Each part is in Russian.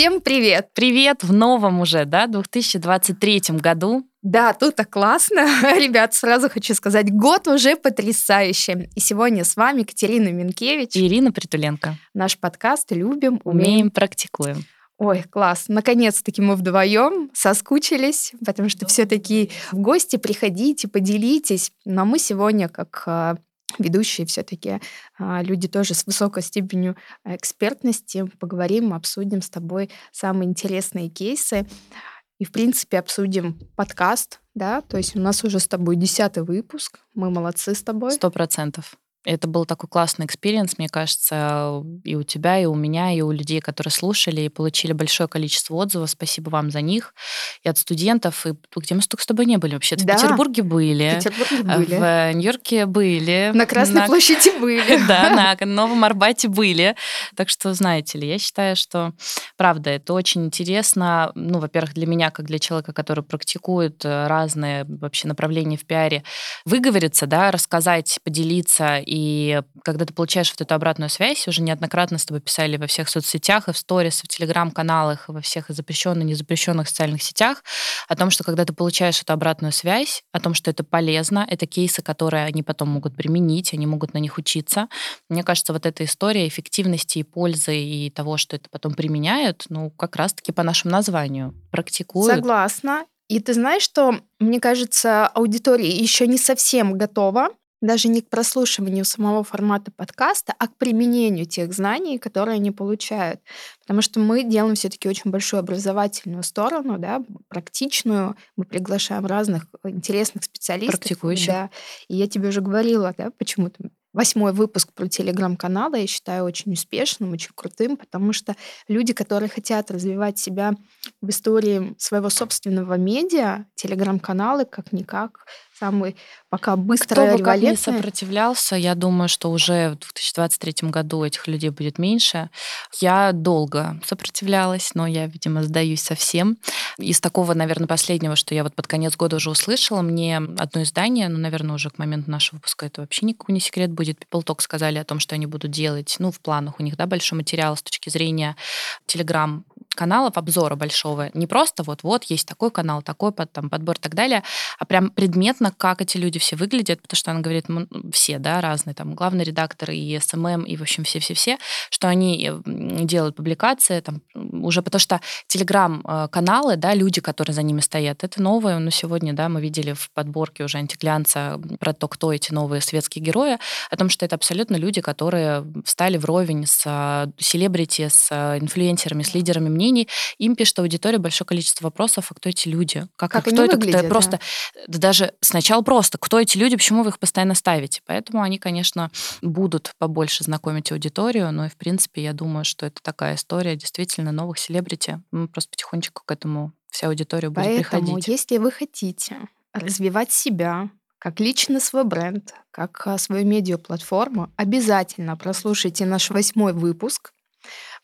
Всем привет! Привет в новом уже, да, 2023 году. Да, тут так классно. Ребят, сразу хочу сказать, год уже потрясающий. И сегодня с вами Катерина Минкевич. И Ирина Притуленко. Наш подкаст «Любим, умеем, умеем практикуем». Ой, класс. Наконец-таки мы вдвоем соскучились, потому что все-таки в гости приходите, поделитесь. Но мы сегодня, как а, ведущие все-таки а, люди тоже с высокой степенью экспертности. Поговорим, обсудим с тобой самые интересные кейсы. И, в принципе, обсудим подкаст, да, то есть у нас уже с тобой десятый выпуск, мы молодцы с тобой. Сто процентов. Это был такой классный experience, мне кажется, и у тебя, и у меня, и у людей, которые слушали и получили большое количество отзывов. Спасибо вам за них. И от студентов, и где мы столько с тобой не были вообще? Да. В Петербурге были. В Петербурге были. В Нью-Йорке были. На Красной на... площади были. Да, на Новом Арбате были. Так что, знаете ли, я считаю, что, правда, это очень интересно. Ну, во-первых, для меня, как для человека, который практикует э, разные вообще направления в пиаре, выговориться, да, рассказать, поделиться и когда ты получаешь вот эту обратную связь, уже неоднократно с тобой писали во всех соцсетях, и в сторис, и в телеграм-каналах, и во всех запрещенных, незапрещенных социальных сетях, о том, что когда ты получаешь эту обратную связь, о том, что это полезно, это кейсы, которые они потом могут применить, они могут на них учиться. Мне кажется, вот эта история эффективности и пользы и того, что это потом применяют, ну, как раз-таки по нашему названию, практикуют. Согласна. И ты знаешь, что, мне кажется, аудитория еще не совсем готова даже не к прослушиванию самого формата подкаста, а к применению тех знаний, которые они получают. Потому что мы делаем все-таки очень большую образовательную сторону, да, практичную. Мы приглашаем разных интересных специалистов. Практикующих. Да. И я тебе уже говорила, да, почему-то восьмой выпуск про телеграм-каналы я считаю очень успешным, очень крутым, потому что люди, которые хотят развивать себя в истории своего собственного медиа, телеграм-каналы как-никак самый пока быстрая Кто бы как не сопротивлялся, я думаю, что уже в 2023 году этих людей будет меньше. Я долго сопротивлялась, но я, видимо, сдаюсь совсем. Из такого, наверное, последнего, что я вот под конец года уже услышала, мне одно издание, ну, наверное, уже к моменту нашего выпуска это вообще никакой не секрет будет, People Talk сказали о том, что они будут делать, ну, в планах у них, да, большой материал с точки зрения Telegram каналов обзора большого. Не просто вот-вот есть такой канал, такой под, там, подбор и так далее, а прям предметно, как эти люди все выглядят, потому что она говорит, все, да, разные, там, главный редактор и СММ, и, в общем, все-все-все, что они э, делают публикации, там, уже потому что телеграм-каналы, да, люди, которые за ними стоят, это новое, но сегодня, да, мы видели в подборке уже антиглянца про то, кто эти новые светские герои, о том, что это абсолютно люди, которые встали вровень с а, селебрити, с а, инфлюенсерами, с лидерами мнений, им пишет аудитория большое количество вопросов, а кто эти люди? Как, как кто это? Выглядят, кто, просто да. даже сначала просто, кто эти люди, почему вы их постоянно ставите? Поэтому они, конечно, будут побольше знакомить аудиторию, но и, в принципе, я думаю, что это такая история действительно новых селебрити. Мы просто потихонечку к этому вся аудитория будет Поэтому, приходить. если вы хотите развивать себя, как личный свой бренд, как а, свою медиаплатформу, обязательно прослушайте наш восьмой выпуск,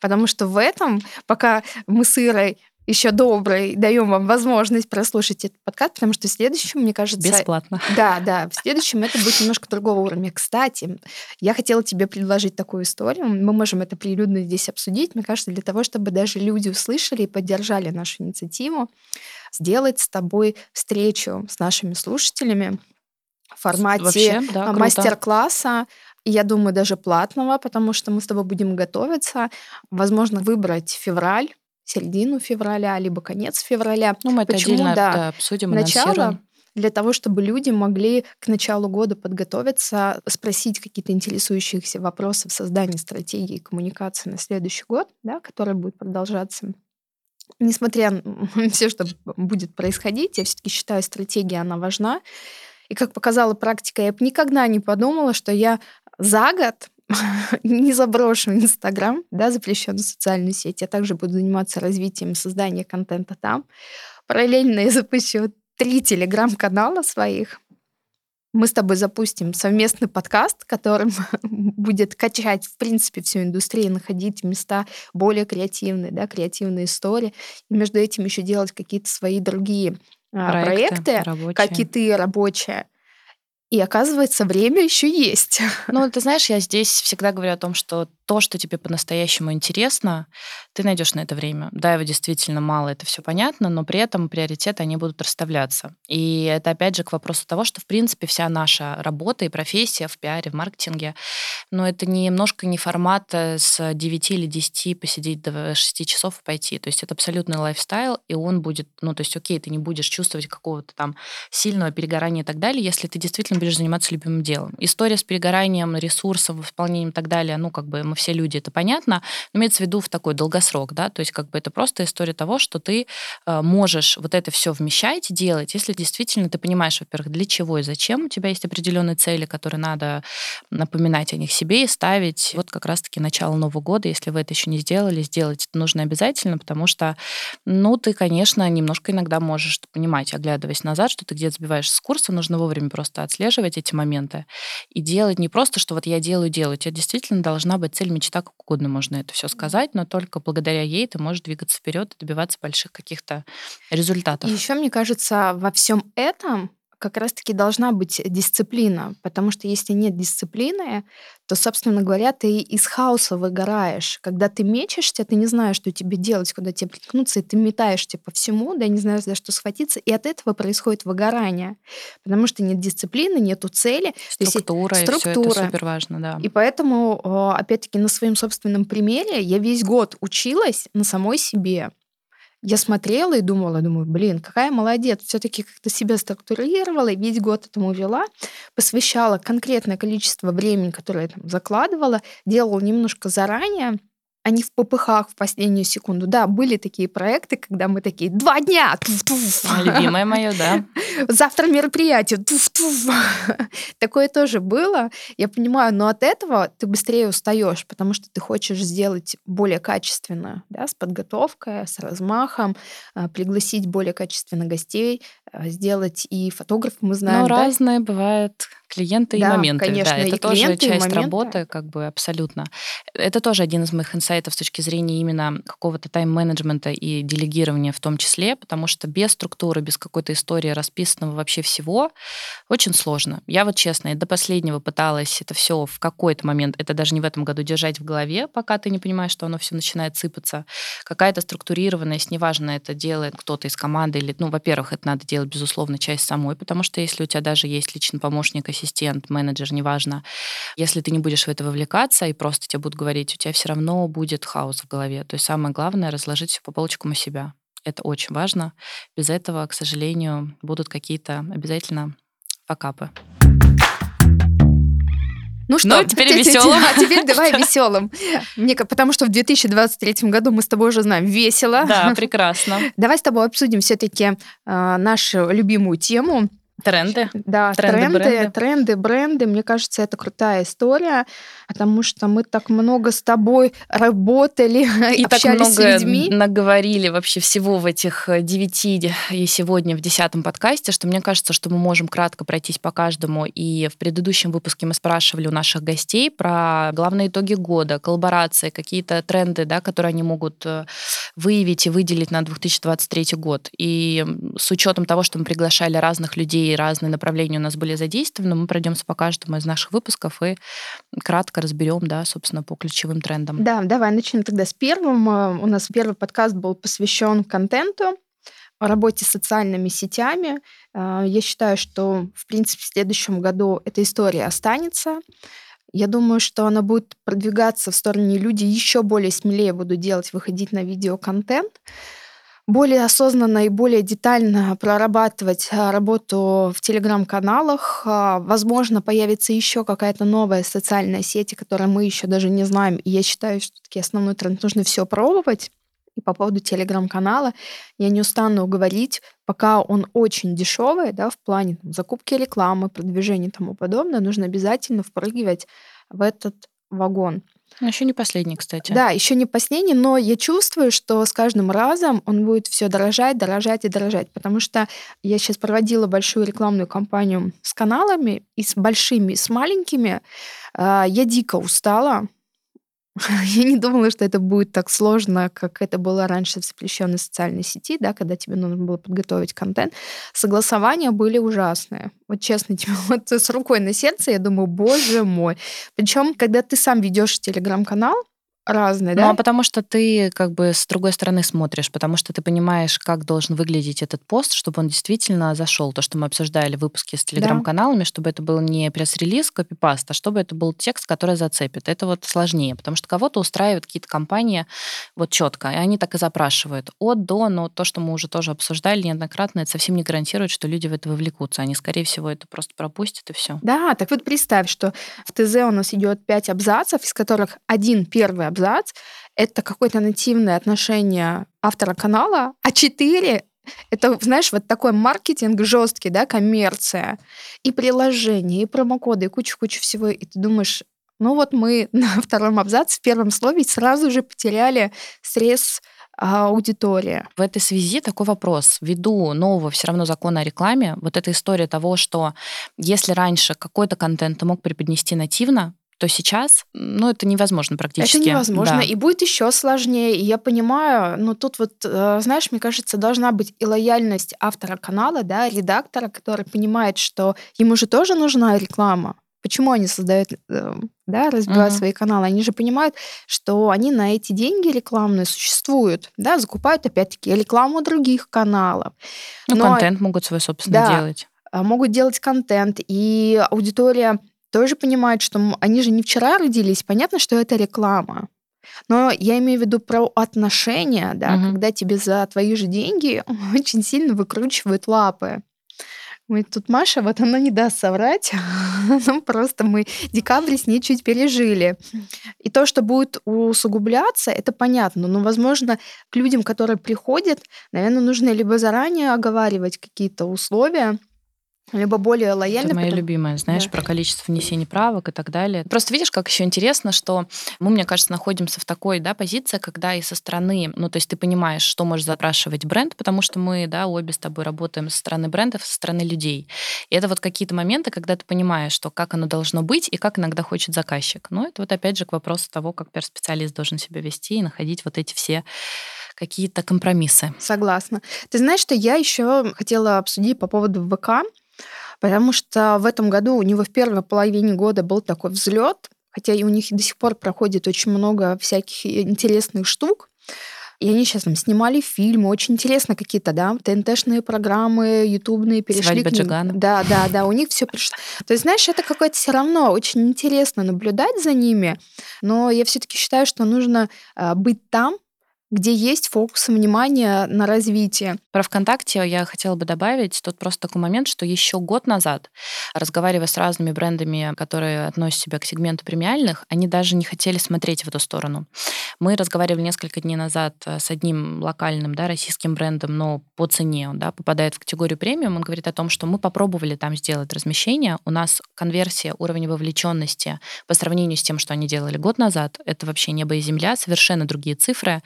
потому что в этом, пока мы с Ирой еще добрый, даем вам возможность прослушать этот подкаст, потому что в следующем, мне кажется... Бесплатно. Да, да, в следующем это будет немножко другого уровня. Кстати, я хотела тебе предложить такую историю. Мы можем это прилюдно здесь обсудить. Мне кажется, для того, чтобы даже люди услышали и поддержали нашу инициативу, сделать с тобой встречу с нашими слушателями в формате Вообще, да, мастер-класса, я думаю, даже платного, потому что мы с тобой будем готовиться. Возможно, выбрать февраль, середину февраля, либо конец февраля. Ну, мы это Почему? отдельно да, да, обсудим, Начало для того, чтобы люди могли к началу года подготовиться, спросить какие-то интересующиеся вопросы в создании стратегии коммуникации на следующий год, да, который будет продолжаться. Несмотря на все, что будет происходить, я все-таки считаю, стратегия, она важна. И как показала практика, я бы никогда не подумала, что я за год не заброшу Инстаграм, да, запрещенную социальную сеть. Я также буду заниматься развитием создания контента там. Параллельно я запущу три телеграм-канала своих. Мы с тобой запустим совместный подкаст, которым будет качать, в принципе, всю индустрию, находить места более креативные, да, креативные истории. И между этим еще делать какие-то свои другие а, проекты, проекты как и ты, рабочие. И оказывается, время еще есть. Ну, ты знаешь, я здесь всегда говорю о том, что то, что тебе по-настоящему интересно, ты найдешь на это время. Да, его действительно мало, это все понятно, но при этом приоритеты, они будут расставляться. И это, опять же, к вопросу того, что, в принципе, вся наша работа и профессия в пиаре, в маркетинге, но это немножко не формат э, с 9 или 10 посидеть до 6 часов и пойти. То есть это абсолютный лайфстайл, и он будет, ну, то есть, окей, ты не будешь чувствовать какого-то там сильного перегорания и так далее, если ты действительно будешь заниматься любимым делом. История с перегоранием ресурсов, исполнением и так далее, ну, как бы мы все люди, это понятно, но имеется в виду в такой долгосрок, да, то есть как бы это просто история того, что ты э, можешь вот это все вмещать, делать, если действительно ты понимаешь, во-первых, для чего и зачем, у тебя есть определенные цели, которые надо напоминать о них себе и ставить. Вот как раз-таки начало Нового года, если вы это еще не сделали, сделать это нужно обязательно, потому что, ну, ты, конечно, немножко иногда можешь понимать, оглядываясь назад, что ты где-то сбиваешься с курса, нужно вовремя просто отслеживать эти моменты и делать не просто, что вот я делаю, делаю. У тебя действительно должна быть цель, мечта, как угодно можно это все сказать, но только благодаря ей ты можешь двигаться вперед и добиваться больших каких-то результатов. И еще, мне кажется, во всем этом как раз-таки должна быть дисциплина, потому что если нет дисциплины, то, собственно говоря, ты из хаоса выгораешь. Когда ты мечешься, ты не знаешь, что тебе делать, куда тебе приткнуться, и ты метаешься по всему, да, не знаешь, за что схватиться, и от этого происходит выгорание, потому что нет дисциплины, нету цели. Структура, есть, структура. и все это супер важно, да. И поэтому, опять-таки, на своем собственном примере я весь год училась на самой себе я смотрела и думала, думаю, блин, какая молодец, все-таки как-то себя структурировала, весь год этому вела, посвящала конкретное количество времени, которое я там закладывала, делала немножко заранее, а не в попыхах в последнюю секунду. Да, были такие проекты, когда мы такие, два дня! Туф-туф. Любимое мое, да. Завтра мероприятие. Туф-туф. Такое тоже было. Я понимаю, но от этого ты быстрее устаешь, потому что ты хочешь сделать более качественно, да, с подготовкой, с размахом, а, пригласить более качественно гостей, а, сделать и фотограф, мы знаем. Ну, да? разные бывают клиенты да, и моменты. Конечно, да, это тоже часть работы, как бы абсолютно. Это тоже один из моих инсайтов с точки зрения именно какого-то тайм-менеджмента и делегирования в том числе, потому что без структуры, без какой-то истории расписанного вообще всего очень сложно. Я вот честно, до последнего пыталась это все в какой-то момент, это даже не в этом году держать в голове, пока ты не понимаешь, что оно все начинает сыпаться. Какая-то структурированность, неважно, это делает кто-то из команды или, ну, во-первых, это надо делать, безусловно, часть самой, потому что если у тебя даже есть личный помощник, ассистент, менеджер, неважно, если ты не будешь в это вовлекаться и просто тебе будут говорить, у тебя все равно будет хаос в голове. То есть самое главное — разложить все по полочкам у себя. Это очень важно. Без этого, к сожалению, будут какие-то обязательно факапы. Ну что, ну, теперь веселым. А теперь давай веселым. Мне, потому что в 2023 году мы с тобой уже знаем весело. Да, прекрасно. Давай с тобой обсудим все-таки э, а, нашу любимую тему Тренды. Да, тренды, тренды, бренды. тренды, бренды. Мне кажется, это крутая история, потому что мы так много с тобой работали, и общались так много с людьми. наговорили вообще всего в этих э, девяти и сегодня в десятом подкасте, что мне кажется, что мы можем кратко пройтись по каждому. И в предыдущем выпуске мы спрашивали у наших гостей про главные итоги года, коллаборации, какие-то тренды, да, которые они могут э, выявить и выделить на 2023 год. И с учетом того, что мы приглашали разных людей и разные направления у нас были задействованы. Мы пройдемся по каждому из наших выпусков и кратко разберем, да, собственно, по ключевым трендам. Да, давай начнем тогда с первым. Э, у нас первый подкаст был посвящен контенту, работе с социальными сетями. Э, я считаю, что, в принципе, в следующем году эта история останется. Я думаю, что она будет продвигаться в стороне люди еще более смелее будут делать, выходить на видеоконтент более осознанно и более детально прорабатывать а, работу в телеграм-каналах. А, возможно, появится еще какая-то новая социальная сеть, которую мы еще даже не знаем. И я считаю, что таки основной тренд нужно все пробовать. И по поводу телеграм-канала я не устану говорить, пока он очень дешевый, да, в плане там, закупки рекламы, продвижения и тому подобное, нужно обязательно впрыгивать в этот вагон. Ну, еще не последний, кстати. Да, еще не последний, но я чувствую, что с каждым разом он будет все дорожать, дорожать и дорожать, потому что я сейчас проводила большую рекламную кампанию с каналами, и с большими, и с маленькими. А, я дико устала, Я не думала, что это будет так сложно, как это было раньше в запрещенной социальной сети, да, когда тебе нужно было подготовить контент. Согласования были ужасные. Вот честно, тебе вот с рукой на сердце, я думаю, боже мой. Причем, когда ты сам ведешь телеграм-канал, разные, Ну, да? а потому что ты как бы с другой стороны смотришь, потому что ты понимаешь, как должен выглядеть этот пост, чтобы он действительно зашел. То, что мы обсуждали в выпуске с Да. телеграм-каналами, чтобы это был не пресс-релиз, копипаст, а чтобы это был текст, который зацепит. Это вот сложнее, потому что кого-то устраивают какие-то компании вот четко, и они так и запрашивают от до, но то, что мы уже тоже обсуждали неоднократно, это совсем не гарантирует, что люди в это вовлекутся. Они, скорее всего, это просто пропустят и все. Да, так вот представь, что в ТЗ у нас идет пять абзацев, из которых один первый абзац это какое-то нативное отношение автора канала, а четыре это, знаешь, вот такой маркетинг жесткий, да, коммерция, и приложение, и промокоды, и куча-куча всего. И ты думаешь, ну вот мы на втором абзаце, в первом слове сразу же потеряли срез а, аудитории. В этой связи такой вопрос. Ввиду нового все равно закона о рекламе, вот эта история того, что если раньше какой-то контент ты мог преподнести нативно, то сейчас, ну, это невозможно практически. Это невозможно, Да. и будет еще сложнее. И я понимаю, но тут вот, э, знаешь, мне кажется, должна быть и лояльность автора канала, да, редактора, который понимает, что ему же тоже нужна реклама. Почему они создают, э, да, разбивают Мгм. свои каналы? Они же понимают, что они на эти деньги рекламные существуют, да, закупают опять-таки рекламу других каналов. Ну, Но- контент могут свой собственный Да. делать. а, могут делать контент, и аудитория тоже понимает, что они же не вчера родились, понятно, что это реклама. Но я имею в виду про отношения, да, Мгм. когда тебе за твои же деньги очень сильно выкручивают лапы. Мы тут Маша, вот она не даст соврать. Ну, просто мы декабрь с ней чуть пережили. И то, что будет усугубляться, это понятно. Но, возможно, к людям, которые приходят, наверное, нужно либо заранее оговаривать какие-то условия, либо более лояльно. Это моя потому- любимая, знаешь, Да. про количество внесений правок и так далее. Просто видишь, как еще интересно, что мы, мне кажется, находимся в такой да, позиции, когда и со стороны, ну, то есть ты понимаешь, что можешь запрашивать бренд, потому что мы, да, обе с тобой работаем со стороны брендов, со стороны людей. И это вот какие-то моменты, когда ты понимаешь, что как оно должно быть и как иногда хочет заказчик. Но это вот опять же к вопросу того, как пиар-специалист должен себя вести и находить вот эти все какие-то компромиссы. Согласна. Ты знаешь, что я еще хотела обсудить по поводу ВК, потому что в этом году у него в первой половине года был такой взлет, хотя и у них до сих пор проходит очень много всяких интересных штук. И они сейчас там снимали фильмы, очень интересно какие-то, да, ТНТшные программы, ютубные перешли «Свадьба к ним. Джигана». Да, да, да, у них все пришло. То есть, знаешь, это какое-то все равно очень интересно наблюдать за ними, но я все-таки считаю, что нужно а, быть там, где есть фокус внимания на развитие. Про ВКонтакте я хотела бы добавить тут просто такой момент, что еще год назад, разговаривая с разными брендами, которые относят себя к сегменту премиальных, они даже не хотели смотреть в эту сторону. Мы разговаривали несколько дней назад э, с одним локальным да, российским брендом, но по цене он да, попадает в категорию премиум. Он говорит о том, что мы попробовали там сделать размещение. У нас конверсия, уровень вовлеченности по сравнению с тем, что они делали год назад, это вообще небо и земля, совершенно другие цифры.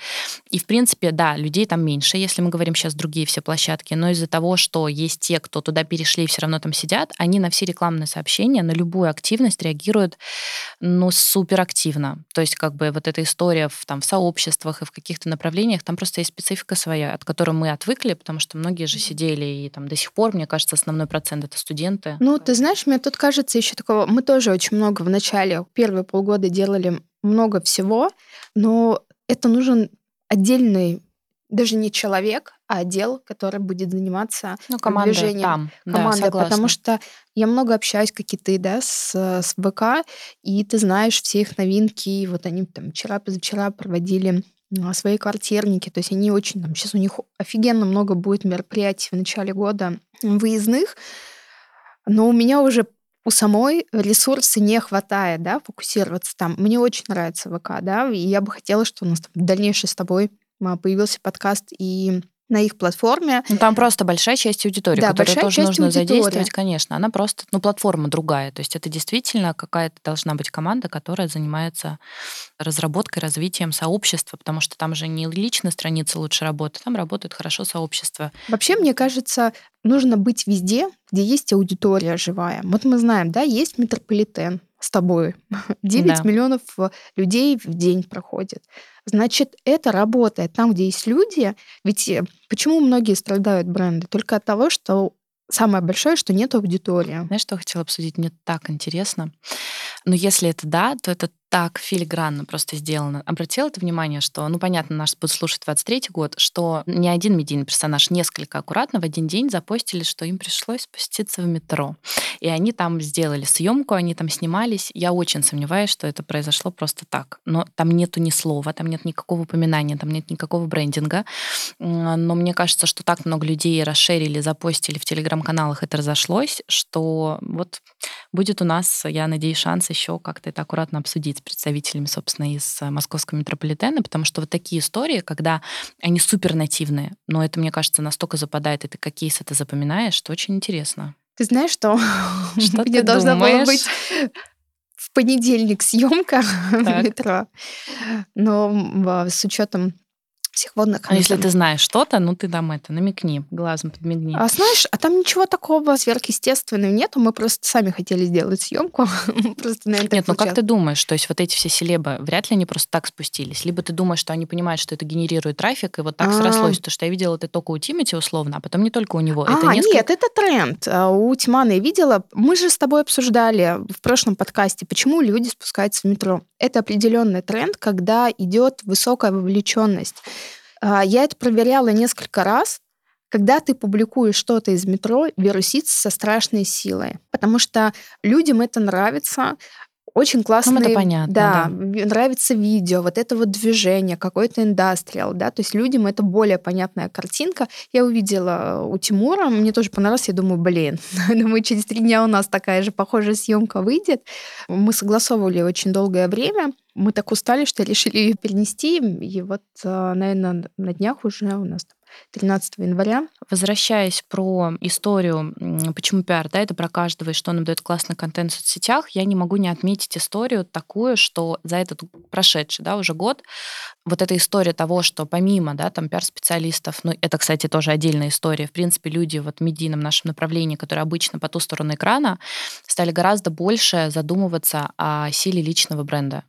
И, в принципе, да, людей там меньше, если мы говорим сейчас другие все площадки, но из-за того, что есть те, кто туда перешли и все равно там сидят, они на все рекламные сообщения, на любую активность реагируют, ну, суперактивно. То есть, как бы вот эта история в, там, в сообществах и в каких-то направлениях, там просто есть специфика своя, от которой мы отвыкли, потому что многие же сидели и там до сих пор, мне кажется, основной процент это студенты. Ну, ты знаешь, мне тут кажется еще такого... Мы тоже очень много в начале, первые полгода делали много всего, но это нужен отдельный, даже не человек, а отдел, который будет заниматься Ну, команда продвижением. там, да, команда, согласна. потому что я много общаюсь, как и ты, да, с, с ВК, и ты знаешь все их новинки. И Вот они там вчера, позавчера проводили а, свои квартирники, то есть они очень там сейчас у них офигенно много будет мероприятий в начале года выездных, но у меня уже у самой ресурса не хватает, да, фокусироваться там. Мне очень нравится ВК, да, и я бы хотела, что у нас там дальнейший с тобой а, появился подкаст и на их платформе. Ну, там просто большая часть аудитории, Да, которую большая тоже часть нужно аудитории. задействовать, конечно. Она просто, ну, платформа другая. То есть это действительно какая-то должна быть команда, которая занимается разработкой, развитием сообщества, потому что там же не личная страница лучше работает, там работает хорошо сообщество. Вообще, мне кажется, нужно быть везде, где есть аудитория живая. Вот мы знаем, да, есть метрополитен. С тобой. 9 Да. миллионов э, людей в день проходит. Значит, это работает там, где есть люди. Ведь э, почему многие страдают бренды? Только от того, что самое большое, что нет аудитории. Знаешь, что я хотела обсудить? Мне так интересно. Но если это да, то это так филигранно просто сделано. Обратила ты внимание, что, ну, понятно, нас будут слушать 23 год, что ни один медийный персонаж несколько аккуратно в один день запостили, что им пришлось спуститься в метро. И они там сделали съемку, они там снимались. Я очень сомневаюсь, что это произошло просто так. Но там нету ни слова, там нет никакого упоминания, там нет никакого брендинга. Но мне кажется, что так много людей расширили, запостили в телеграм-каналах, это разошлось, что вот будет у нас, я надеюсь, шанс еще как-то это аккуратно обсудить с представителями, собственно, из э, московского метрополитена, потому что вот такие истории, когда они супер нативные, но это, мне кажется, настолько западает, и ты как кейс это запоминаешь, что очень интересно. Ты знаешь, что, Что мне ты должна была быть в понедельник съемка в метро, но в- с учетом всех водных А если там- ты знаешь что-то, ну ты там это, намекни, глазом подмигни. А знаешь, а там ничего такого сверхъестественного нету. Мы просто сами хотели сделать съемку. Просто, наверное, так Нет, ну как ты думаешь, то есть вот эти все селебы, вряд ли они просто так спустились? Либо ты думаешь, что они понимают, что это генерирует трафик, и вот так А. срослось, потому что я видела это только у Тимати условно, а потом не только у него. это А, нет, это тренд. А, У Тимана я видела. Мы же с тобой обсуждали в прошлом подкасте, почему люди спускаются в метро. Это определенный тренд, когда идет высокая вовлеченность. А, Я это проверяла несколько раз. Когда ты публикуешь что-то из метро, вирусится со страшной силой. Потому что людям это нравится. Очень классные... Ну, понятно, Да, да. ви- нравится видео, вот это вот движение, какой-то индастриал, да, то есть людям это более понятная картинка. Я увидела у Тимура, мне тоже понравилось, я думаю, блин, думаю, через три дня у нас такая же похожая съемка выйдет. Мы согласовывали очень долгое время, мы так устали, что решили ее перенести, и вот, наверное, на днях уже у нас 13 января. Возвращаясь про историю, почему пиар, да, это про каждого, и что нам дает классный контент в соцсетях, я не могу не отметить историю такую, что за этот прошедший, да, уже год, вот эта история того, что помимо, да, там, пиар-специалистов, ну, это, кстати, тоже отдельная история, в принципе, люди вот в медийном нашем направлении, которые обычно по ту сторону экрана, стали гораздо больше задумываться о силе личного бренда.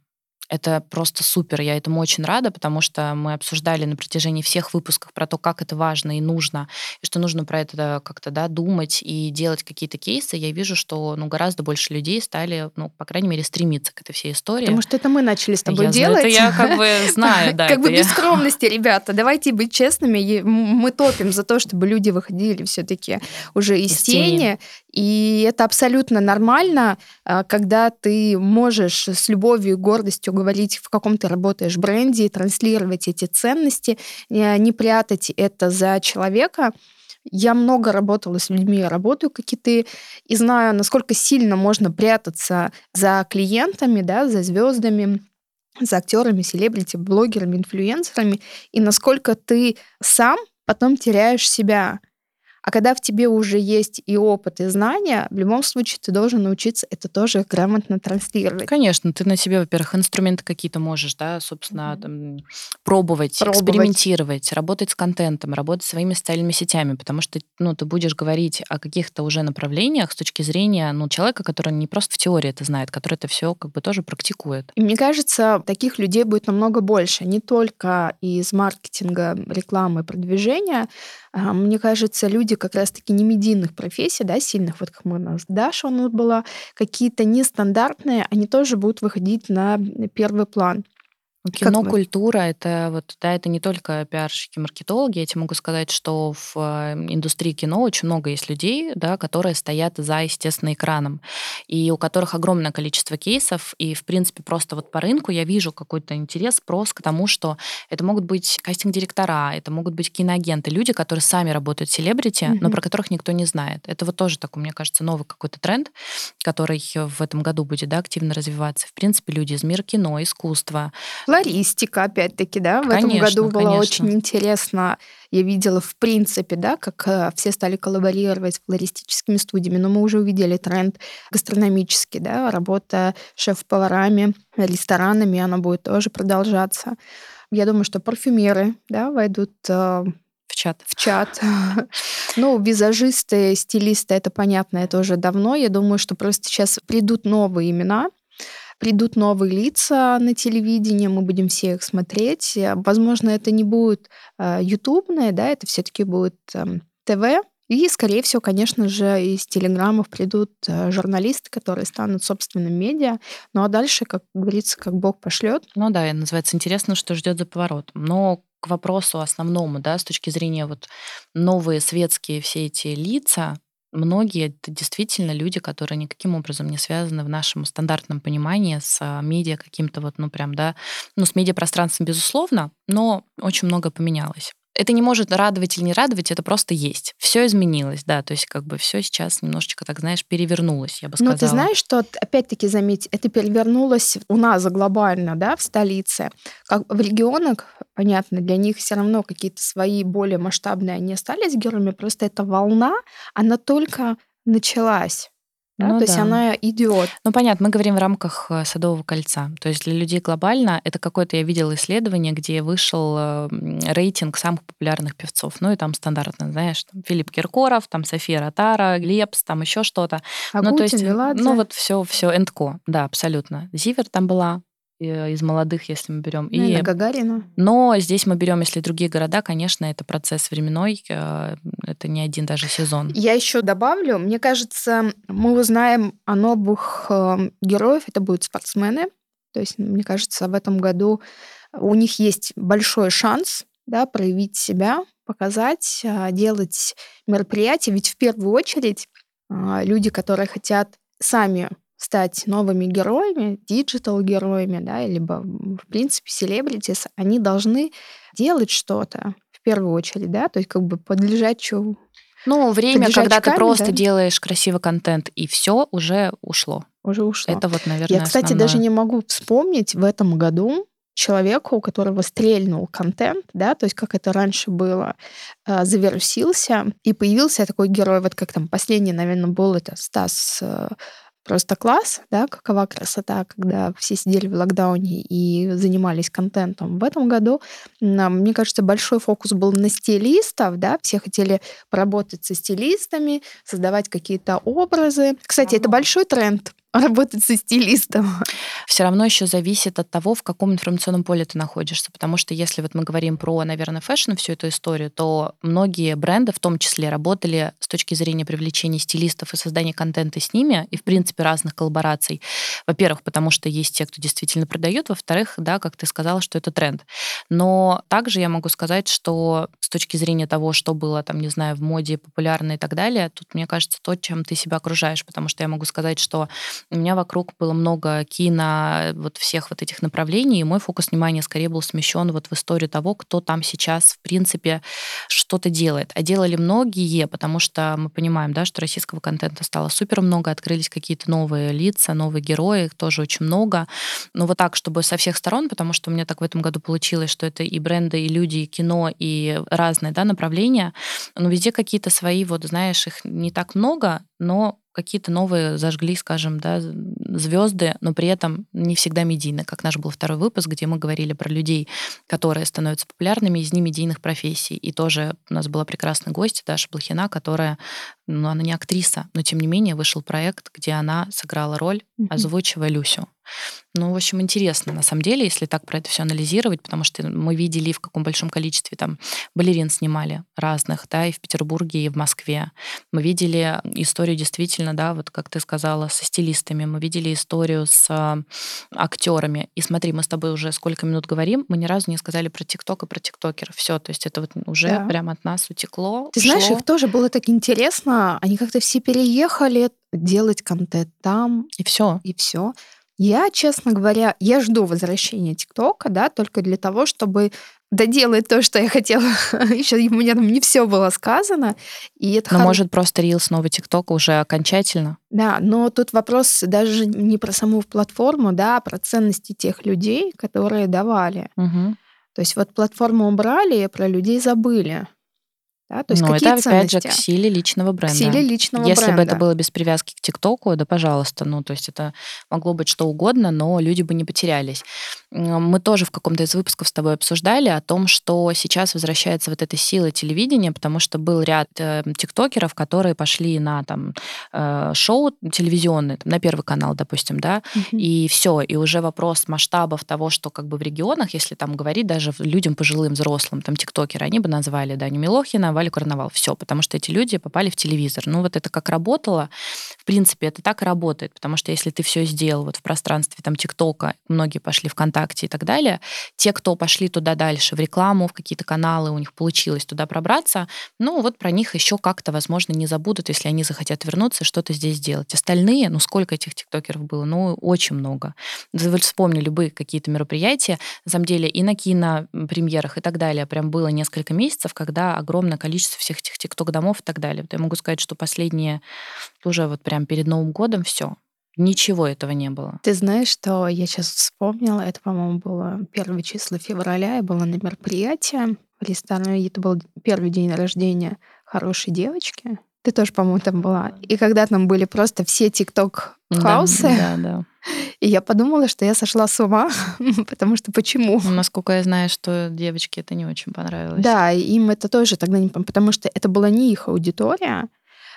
Это просто супер, я этому очень рада, потому что мы обсуждали на протяжении всех выпусков про то, как это важно и нужно, и что нужно про это как-то да, думать и делать какие-то кейсы. Я вижу, что ну, гораздо больше людей стали, ну, по крайней мере, стремиться к этой всей истории. Потому что это мы начали с тобой Я знаю, делать. это я как бы знаю, да. Как бы без скромности, ребята. Давайте быть честными. Мы топим за то, чтобы люди выходили все-таки уже из тени. И это абсолютно нормально, а, когда ты можешь с любовью и гордостью говорить, в каком ты работаешь бренде, транслировать эти ценности, не не прятать это за человека. Я много работала с людьми, работаю, как и ты, и знаю, насколько сильно можно прятаться за клиентами, да, за звездами, за актерами, селебрити, блогерами, инфлюенсерами, и насколько ты сам потом теряешь себя. А когда в тебе уже есть и опыт, и знания, в любом случае ты должен научиться это тоже грамотно транслировать. Конечно, ты на себе, во-первых, инструменты какие-то можешь, да, собственно, Мгм. там, пробовать, Пробовать. экспериментировать, работать с контентом, работать своими социальными сетями, потому что, ну, ты будешь говорить о каких-то уже направлениях с точки зрения, ну, человека, который не просто в теории это знает, который это все как бы тоже практикует. И мне кажется, таких людей будет намного больше, не только из маркетинга, рекламы, продвижения. А, Мне кажется, люди как раз-таки не медийных профессий, да, сильных, вот как мы у нас Даша у нас была, какие-то нестандартные, они тоже будут выходить на первый план. Ну, Как Кино, вы? культура, это вот, да, это не только пиарщики, маркетологи. Я тебе могу сказать, что в э, индустрии кино очень много есть людей, да, которые стоят за, естественно, экраном, и у которых огромное количество кейсов, и, в принципе, просто вот по рынку я вижу какой-то интерес, спрос к тому, что это могут быть кастинг-директора, это могут быть киноагенты, люди, которые сами работают в селебрити, но Мгм. про которых никто не знает. Это вот тоже такой, мне кажется, новый какой-то тренд, который в этом году будет, да, активно развиваться. В принципе, люди из мира кино, искусства, Флористика, опять-таки, да, в этом Конечно, году было конечно. очень интересно. Я видела, в принципе, да, как э, все стали коллаборировать с флористическими студиями, но мы уже увидели тренд гастрономический, да, работа шеф-поварами, ресторанами, она будет тоже продолжаться. Я думаю, что парфюмеры, да, войдут э, в чат. в чат. Ну, визажисты, стилисты, это понятно, это уже давно. Я думаю, что просто сейчас придут новые имена, придут новые лица на телевидение, мы будем все их смотреть. Возможно, это не будет э, ютубное, да, это все-таки будет э, ТВ, и, скорее всего, конечно же, из телеграммов придут э, журналисты, которые станут собственным медиа. Ну а дальше, как говорится, как Бог пошлет. Ну да, это называется интересно, что ждет за поворотом. Но к вопросу основному, да, с точки зрения вот новые светские все эти лица, многие это действительно люди, которые никаким образом не связаны в нашем стандартном понимании с а, медиа каким-то вот, ну прям, да, ну с медиапространством, безусловно, но очень много поменялось это не может радовать или не радовать, это просто есть. Все изменилось, да, то есть как бы все сейчас немножечко, так знаешь, перевернулось, я бы сказала. Но ты знаешь, что, опять-таки, заметь, это перевернулось у нас глобально, да, в столице. Как в регионах, понятно, для них все равно какие-то свои более масштабные они остались героями, просто эта волна, она только началась. Да? Ну, то да. есть она идет. Ну, понятно, мы говорим в рамках э, Садового кольца. То есть для людей глобально это какое-то, я видела исследование, где вышел э, рейтинг самых популярных певцов. Ну, и там стандартно, знаешь, там Филипп Киркоров, там София Ротара, Лепс, там еще что-то. А ну, то есть, Меладзе. ну, вот все, все, эндко, да, абсолютно. Зивер там была, из молодых, если мы берем. Ну, и, и Гагарина. Но здесь мы берем, если другие города, конечно, это процесс временной, э, это не один даже сезон. Я еще добавлю, мне кажется, мы узнаем о новых эм, героев, это будут спортсмены. То есть, мне кажется, в этом году у них есть большой шанс да, проявить себя, показать, делать мероприятия. Ведь в первую очередь люди, которые хотят сами стать новыми героями, диджитал-героями, да, либо, в принципе, celebrities, они должны делать что-то в первую очередь, да, то есть как бы подлежать чему ну, время, когда ты просто да? делаешь красивый контент, и все уже ушло. Уже ушло. Это вот, наверное, Я, кстати, основное. даже не могу вспомнить в этом году человека, у которого стрельнул контент, да, то есть как это раньше было, э, завирусился, и появился такой герой, вот как там последний, наверное, был это Стас э, Просто класс, да, какова красота, когда все сидели в локдауне и занимались контентом. В этом году, мне кажется, большой фокус был на стилистов, да, все хотели поработать со стилистами, создавать какие-то образы. Кстати, это большой тренд работать со стилистом. Все равно еще зависит от того, в каком информационном поле ты находишься. Потому что если вот мы говорим про, наверное, фэшн, всю эту историю, то многие бренды в том числе работали с точки зрения привлечения стилистов и создания контента с ними, и, в принципе, разных коллабораций. Во-первых, потому что есть те, кто действительно продает, во-вторых, да, как ты сказала, что это тренд. Но также я могу сказать, что с точки зрения того, что было там, не знаю, в моде популярно и так далее, тут, мне кажется, то, чем ты себя окружаешь, потому что я могу сказать, что у меня вокруг было много кино, вот всех вот этих направлений, и мой фокус внимания скорее был смещен вот в историю того, кто там сейчас, в принципе, что-то делает. А делали многие, потому что мы понимаем, да, что российского контента стало супер много, открылись какие-то новые лица, новые герои, их тоже очень много. Но вот так, чтобы со всех сторон, потому что у меня так в этом году получилось, что это и бренды, и люди, и кино, и разные да, направления, но везде какие-то свои, вот знаешь, их не так много, но какие-то новые зажгли, скажем, да, звезды, но при этом не всегда медийно, как наш был второй выпуск, где мы говорили про людей, которые становятся популярными из не медийных профессий. И тоже у нас была прекрасная гость Даша Блохина, которая, ну, она не актриса, но тем не менее вышел проект, где она сыграла роль, озвучивая Люсю. Ну, в общем, интересно, на самом деле, если так про это все анализировать, потому что мы видели, в каком большом количестве там балерин снимали разных, да, и в Петербурге, и в Москве. Мы видели историю действительно, да, вот как ты сказала, со стилистами, мы видели историю с э, актерами. И смотри, мы с тобой уже сколько минут говорим, мы ни разу не сказали про ТикТок и про ТикТокеров. Все, то есть это вот уже да. прямо от нас утекло. Ты ушло. знаешь, их тоже было так интересно. Они как-то все переехали делать контент там. И все. И все. Я, честно говоря, я жду возвращения ТикТока, да, только для того, чтобы доделать то, что я хотела. Еще у меня там не все было сказано. И это но хор... может просто рил снова ТикТок уже окончательно? Да, но тут вопрос даже не про саму платформу, да, а про ценности тех людей, которые давали. Угу. То есть вот платформу убрали, и про людей забыли. Да? То есть Но какие это, опять ценности? же, к силе личного бренда. К силе личного Если бренда. бы это было без привязки к ТикТоку, да, пожалуйста. Ну, то есть это могло быть что угодно, но люди бы не потерялись. Мы тоже в каком-то из выпусков с тобой обсуждали о том, что сейчас возвращается вот эта сила телевидения, потому что был ряд э, тиктокеров, которые пошли на там э, шоу телевизионные, там, на Первый канал, допустим, да, Мгм. и все, и уже вопрос масштабов того, что как бы в регионах, если там говорить даже людям пожилым, взрослым, там тиктокеры, они бы назвали Даню Милохина, Валю Карнавал, все, потому что эти люди попали в телевизор. Ну вот это как работало, в принципе, это так и работает, потому что если ты все сделал вот в пространстве там ТикТока, многие пошли ВКонтакте и так далее, те, кто пошли туда дальше, в рекламу, в какие-то каналы, у них получилось туда пробраться, ну вот про них еще как-то, возможно, не забудут, если они захотят вернуться и что-то здесь сделать. Остальные, ну сколько этих тиктокеров было? Ну, очень много. Вы вспомнили любые какие-то мероприятия, на самом деле и на кинопремьерах и так далее, прям было несколько месяцев, когда огромное количество всех этих тикток-домов и так далее. Вот я могу сказать, что последние, уже вот прям перед Новым годом все. Ничего этого не было. Ты знаешь, что я сейчас вспомнила? Это, по-моему, было первое число февраля. Я была на мероприятии в ресторане. Это был первый день рождения хорошей девочки. Ты тоже, по-моему, там была. И когда там были просто все тикток-хаусы, Да, да, да. и я подумала, что я сошла с ума, потому что почему? Ну, насколько я знаю, что девочке это не очень понравилось. Да, им это тоже тогда не потому что это была не их аудитория,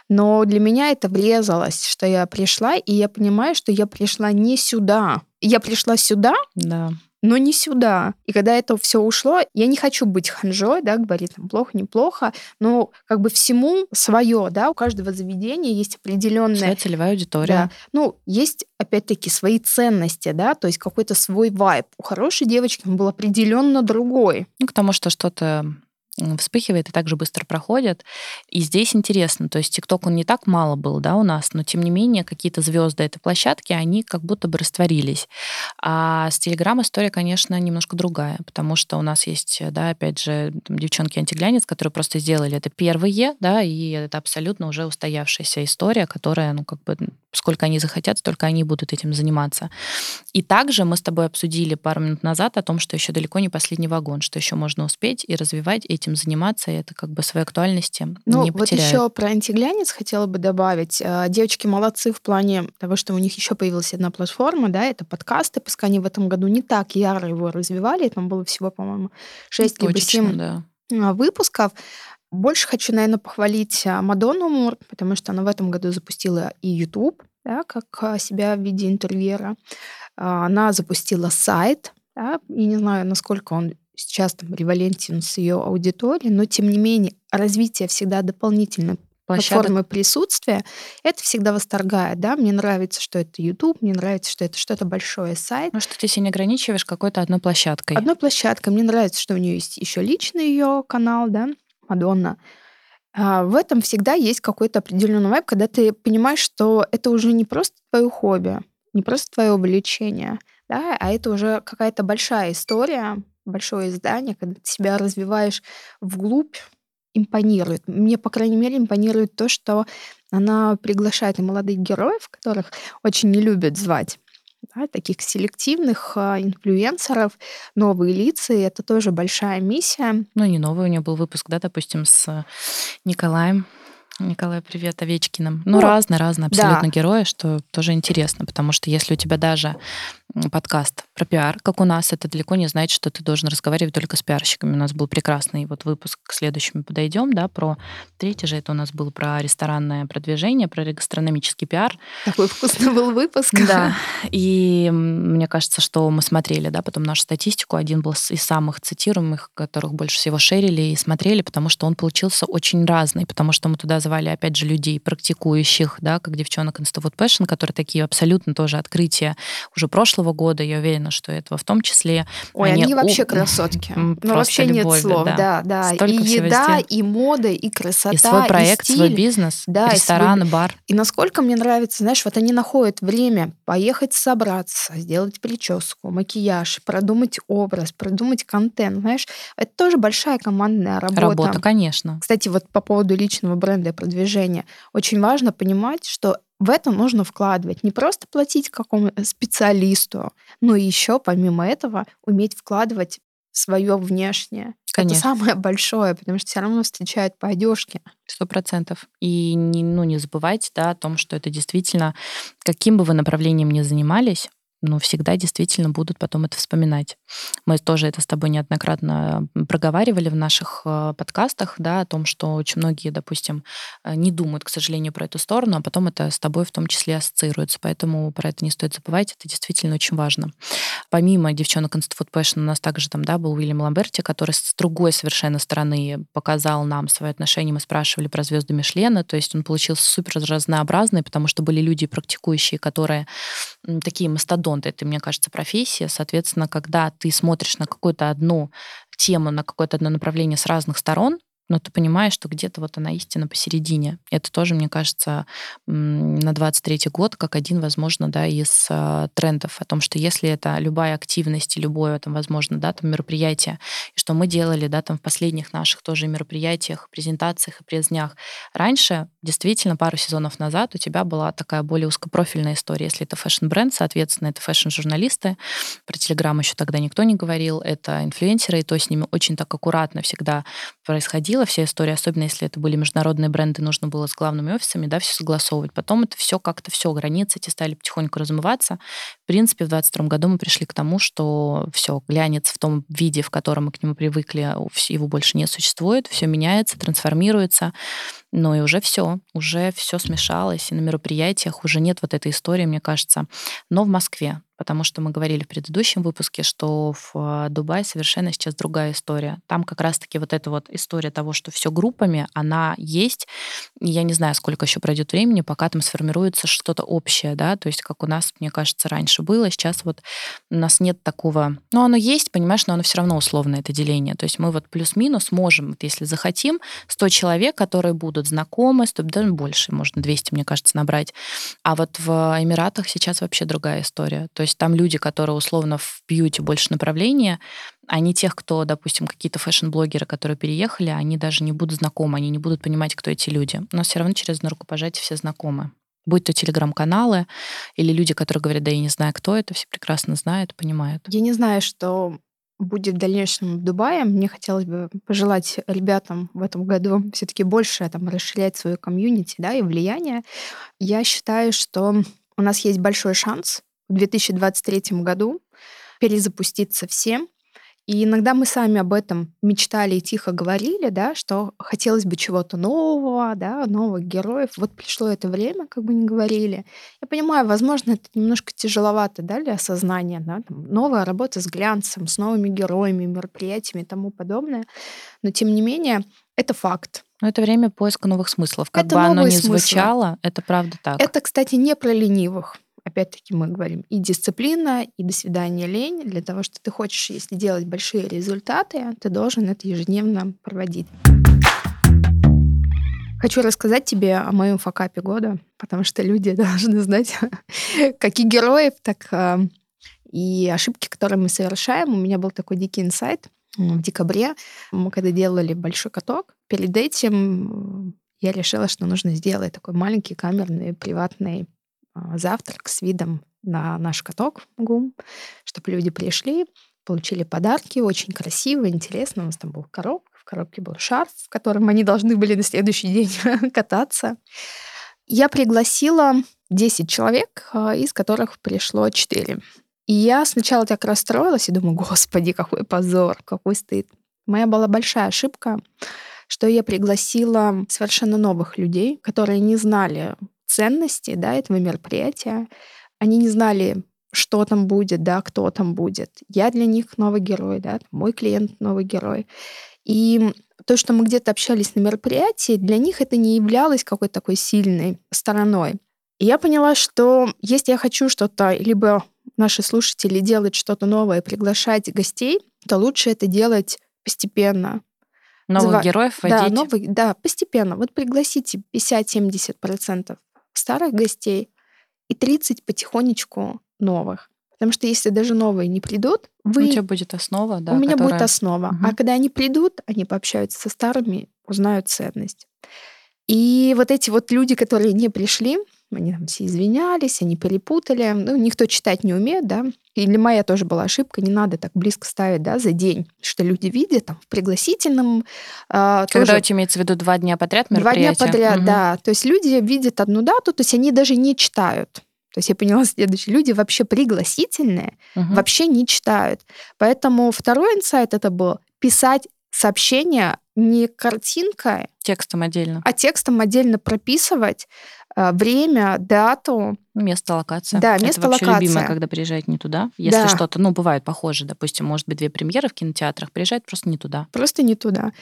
но для меня это врезалось, что я пришла, и я понимаю, что я пришла не сюда. Я пришла сюда, Да. Но не сюда. И когда это все ушло, я не хочу быть ханжой, да, говорить там плохо, неплохо, но как бы всему свое, да, у каждого заведения есть определенная Своя целевая аудитория. да. Ну, есть, опять-таки, свои ценности, да, то есть какой-то свой вайб. У хорошей девочки он был определенно другой. Ну, к тому, что что-то вспыхивает и также быстро проходит. И здесь интересно, то есть ТикТок, он не так мало был, да, у нас, но тем не менее какие-то звезды этой площадки, они как будто бы растворились. А с Телеграм история, конечно, немножко другая, потому что у нас есть, да, опять же, девчонки антиглянец, которые просто сделали это первые, да, и это абсолютно уже устоявшаяся история, которая, ну, как бы, сколько они захотят, столько они будут этим заниматься. И также мы с тобой обсудили пару минут назад о том, что еще далеко не последний вагон, что еще можно успеть и развивать, этим заниматься, и это как бы своей актуальности Ну, не вот потеряет. еще про антиглянец хотела бы добавить. А, Девочки молодцы в плане того, что у них еще появилась одна платформа, да, это подкасты, пускай они в этом году не так яро его развивали, там было всего, по-моему, 6 либо Точечно, 7 да. а, выпусков. Больше хочу, наверное, похвалить а, Мадонну Мур, потому что она в этом году запустила и YouTube, да, как себя в виде интервьюера. Она запустила сайт, да, и не знаю, насколько он сейчас там револентен с ее аудиторией, но тем не менее развитие всегда дополнительной Площадок. платформы присутствия, это всегда восторгает, да, мне нравится, что это YouTube, мне нравится, что это что-то большое сайт, Ну, что ты себя не ограничиваешь какой-то одной площадкой. Одной площадкой. Мне нравится, что у нее есть еще личный ее канал, да, Мадонна. А в этом всегда есть какой-то определенный вайб, когда ты понимаешь, что это уже не просто твое хобби, не просто твое увлечение, да, а это уже какая-то большая история, большое издание, когда ты себя развиваешь вглубь, импонирует. Мне, по крайней мере, импонирует то, что она приглашает и молодых героев, которых очень не любят звать, да, таких селективных а, инфлюенсеров, новые лица, и это тоже большая миссия. Ну, не новый у нее был выпуск, да, допустим, с Николаем. Николай, привет, Овечкиным. Ну, Ну, разные, разные абсолютно да. герои, что тоже интересно, потому что если у тебя даже подкаст про пиар, как у нас, это далеко не значит, что ты должен разговаривать только с пиарщиками. У нас был прекрасный вот выпуск, к следующему подойдем, да, про... Третий же это у нас был про ресторанное продвижение, про гастрономический пиар. Такой вкусный был выпуск. Да, и мне кажется, что мы смотрели, да, потом нашу статистику, один был из самых цитируемых, которых больше всего шерили и смотрели, потому что он получился очень разный, потому что мы туда звали, опять же, людей, практикующих, да, как девчонок Instafood Passion, которые такие абсолютно тоже открытия уже прошлого года, я уверена, что этого в том числе. Ой, они, о- вообще красотки. м, Ну, вообще нет любовь, слов. да. Да, да. Столько и еда, везде. и мода, и красота, И свой проект, стиль. свой бизнес, Да, и ресторан, бар. И насколько мне нравится, знаешь, вот они находят время поехать собраться, сделать прическу, макияж, продумать образ, продумать контент, знаешь, это тоже большая командная работа. Работа, конечно. Кстати, вот по поводу личного бренда и продвижения, очень важно понимать, что в это нужно вкладывать. Не просто платить какому-то специалисту, но еще помимо этого уметь вкладывать свое внешнее. Конечно. Это самое большое, потому что все равно встречают по одежке. Сто процентов. И не, ну, не забывайте да, о том, что это действительно, каким бы вы направлением ни занимались, ну, всегда действительно будут потом это вспоминать. Мы тоже это с тобой неоднократно проговаривали в наших э, подкастах, да, о том, что очень многие, допустим, э, не думают, к сожалению, про эту сторону, а потом это с тобой в том числе ассоциируется. Поэтому про это не стоит забывать, это действительно очень важно. Помимо девчонок Food Passion у нас также там, да, был Уильям Ламберти, который с другой совершенно стороны показал нам свои отношения. Мы спрашивали про звезды Мишлена, то есть он получился супер разнообразный, потому что были люди практикующие, которые такие мастодонты, это, мне кажется, профессия. Соответственно, когда ты смотришь на какую-то одну тему, на какое-то одно направление с разных сторон, но ты понимаешь, что где-то вот она истина посередине. Это тоже, мне кажется, на 23 год как один, возможно, да, из э, трендов о том, что если это любая активность и любое, там, возможно, да, там, мероприятие, и что мы делали, да, там, в последних наших тоже мероприятиях, презентациях и презнях. Раньше, действительно, пару сезонов назад у тебя была такая более узкопрофильная история. Если это фэшн-бренд, соответственно, это фэшн-журналисты. Про Телеграм еще тогда никто не говорил. Это инфлюенсеры, и то с ними очень так аккуратно всегда происходило происходила вся история, особенно если это были международные бренды, нужно было с главными офисами, да, все согласовывать. Потом это все как-то все, границы эти стали потихоньку размываться. В принципе, в 22 году мы пришли к тому, что все, глянец в том виде, в котором мы к нему привыкли, его больше не существует, все меняется, трансформируется. Ну и уже все, уже все смешалось, и на мероприятиях уже нет вот этой истории, мне кажется. Но в Москве потому что мы говорили в предыдущем выпуске, что в а, Дубае совершенно сейчас другая история. Там как раз-таки вот эта вот история того, что все группами, она есть. И я не знаю, сколько еще пройдет времени, пока там сформируется что-то общее, да, то есть как у нас, мне кажется, раньше было, сейчас вот у нас нет такого, ну, оно есть, понимаешь, но оно все равно условное, это деление. То есть мы вот плюс-минус можем, вот если захотим, 100 человек, которые будут знакомы, 100, даже больше, можно 200, мне кажется, набрать. А вот в Эмиратах сейчас вообще другая история. То есть там люди, которые условно в бьюти больше направления, они тех, кто, допустим, какие-то фэшн-блогеры, которые переехали, они даже не будут знакомы, они не будут понимать, кто эти люди. Но все равно через рукопожатие все знакомы. Будь то телеграм-каналы или люди, которые говорят, да я не знаю, кто это, все прекрасно знают, понимают. Я не знаю, что будет в дальнейшем в Дубае. Мне хотелось бы пожелать ребятам в этом году все-таки больше там, расширять свою комьюнити да, и влияние. Я считаю, что у нас есть большой шанс в 2023 году перезапуститься всем. И иногда мы сами об этом мечтали и тихо говорили, да, что хотелось бы чего-то нового, да, новых героев. Вот пришло это время, как бы не говорили. Я понимаю, возможно, это немножко тяжеловато да, для осознания. Да? Там, новая работа с глянцем, с новыми героями, мероприятиями и тому подобное. Но, тем не менее, это факт. Но это время поиска новых смыслов. Как это бы оно ни смыслы. звучало, это правда так. Это, кстати, не про ленивых опять-таки мы говорим, и дисциплина, и до свидания лень. Для того, что ты хочешь, если делать большие результаты, ты должен это ежедневно проводить. Хочу рассказать тебе о моем факапе года, потому что люди должны знать, как и героев, так а, и ошибки, которые мы совершаем. У меня был такой дикий инсайт в декабре. Мы когда делали большой каток, перед этим я решила, что нужно сделать такой маленький камерный приватный завтрак с видом на наш каток ГУМ, чтобы люди пришли, получили подарки, очень красиво, интересно. У нас там был коробка, в коробке был шарф, в котором они должны были на следующий день кататься. Я пригласила 10 человек, а, из которых пришло 4. И я сначала так расстроилась и думаю, господи, какой позор, какой стыд. Моя была большая ошибка, что я пригласила совершенно новых людей, которые не знали ценности да, этого мероприятия. Они не знали, что там будет, да, кто там будет. Я для них новый герой, да, мой клиент новый герой. И то, что мы где-то общались на мероприятии, для них это не являлось какой-то такой сильной стороной. И я поняла, что если я хочу что-то, либо наши слушатели делать что-то новое, приглашать гостей, то лучше это делать постепенно. Новых Зва... героев вводить? Да, новых, да, постепенно. Вот пригласите 50-70% старых гостей и 30 потихонечку новых. Потому что если даже новые не придут, вы... У тебя будет основа, да? У меня которая... будет основа. Угу. А когда они придут, они пообщаются со старыми, узнают ценность. И вот эти вот люди, которые не пришли, они там все извинялись, они перепутали. Ну, никто читать не умеет, да. И для моя тоже была ошибка, не надо так близко ставить, да, за день, что люди видят там в пригласительном. Э, Когда тоже... у тебя имеется в виду два дня подряд мероприятия? Два дня подряд, угу. да. То есть люди видят одну дату, то есть они даже не читают. То есть я поняла следующее. Люди вообще пригласительные, угу. вообще не читают. Поэтому второй инсайт это был писать сообщение не картинкой. Текстом отдельно. А текстом отдельно прописывать э, время, дату. Место, локация. Да, место, Это вообще локация. любимое, когда приезжает не туда. Если да. что-то, ну, бывает похоже, допустим, может быть, две премьеры в кинотеатрах, приезжает просто не туда. Просто не туда.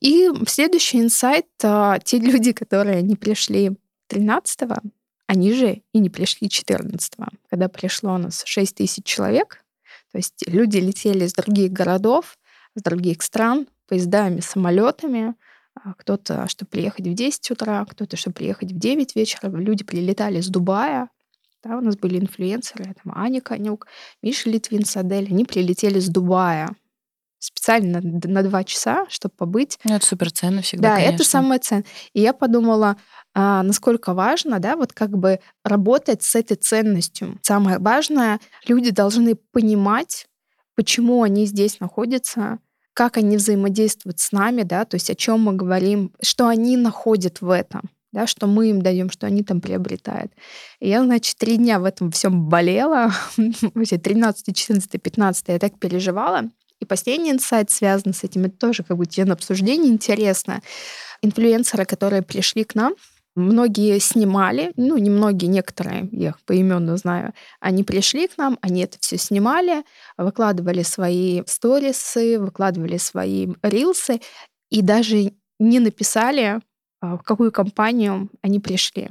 И следующий инсайт, э, те люди, которые не пришли 13-го, они же и не пришли 14-го, когда пришло у нас 6 тысяч человек. То есть люди летели из других городов, с других стран, поездами, самолетами, а кто-то, чтобы приехать в 10 утра, кто-то, чтобы приехать в 9 вечера. Люди прилетали с Дубая, да, у нас были инфлюенсеры, там Аня Конюк, Миша Литвин Садель, они прилетели с Дубая специально на два часа, чтобы побыть. Ну, это супер ценно всегда, Да, конечно. это самое ценное. И я подумала, а, насколько важно, да, вот как бы работать с этой ценностью. Самое важное, люди должны понимать, почему они здесь находятся, как они взаимодействуют с нами, да, то есть о чем мы говорим, что они находят в этом да, что мы им даем, что они там приобретают. И я, значит, три дня в этом всем болела, вообще 13, 14, 15 я так переживала. И последний инсайт связан с этим, это тоже как бы тема обсуждения интересно. Инфлюенсеры, которые пришли к нам, Многие снимали, ну, не многие, некоторые, я их поименно знаю, они пришли к нам, они это все снимали, выкладывали свои сторисы, выкладывали свои рилсы, и даже не написали, а, в какую компанию они пришли.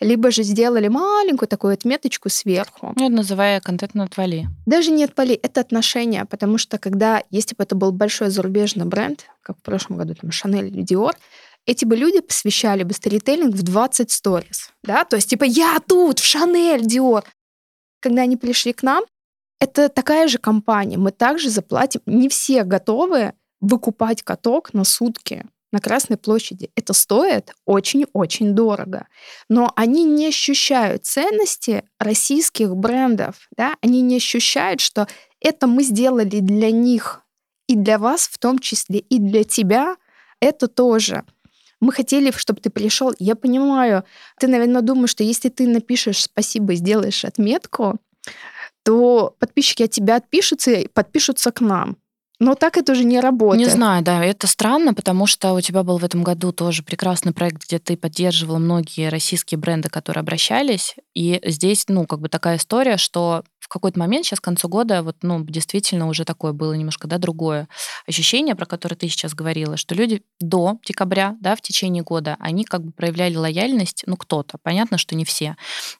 Либо же сделали маленькую такую отметочку сверху. Ну, называя контент на отвали. Даже не отвали, это отношения, потому что когда, если бы это был большой зарубежный бренд, как в прошлом году, там, Шанель или Диор, эти бы люди посвящали бы сторителлинг в 20 сторис, да, то есть типа я тут, в Шанель, Диор. Когда они пришли к нам, это такая же компания, мы также заплатим. Не все готовы выкупать каток на сутки на Красной площади. Это стоит очень-очень дорого. Но они не ощущают ценности российских брендов. Да? Они не ощущают, что это мы сделали для них и для вас в том числе, и для тебя это тоже мы хотели, чтобы ты пришел. Я понимаю, ты, наверное, думаешь, что если ты напишешь спасибо, сделаешь отметку, то подписчики от тебя отпишутся и подпишутся к нам. Но так это уже не работает. Не знаю, да, это странно, потому что у тебя был в этом году тоже прекрасный проект, где ты поддерживал многие российские бренды, которые обращались. И здесь, ну, как бы такая история, что в какой-то момент, сейчас к концу года, вот, ну, действительно уже такое было немножко, да, другое ощущение, про которое ты сейчас говорила, что люди до декабря, да, в течение года, они как бы проявляли лояльность, ну, кто-то, понятно, что не все,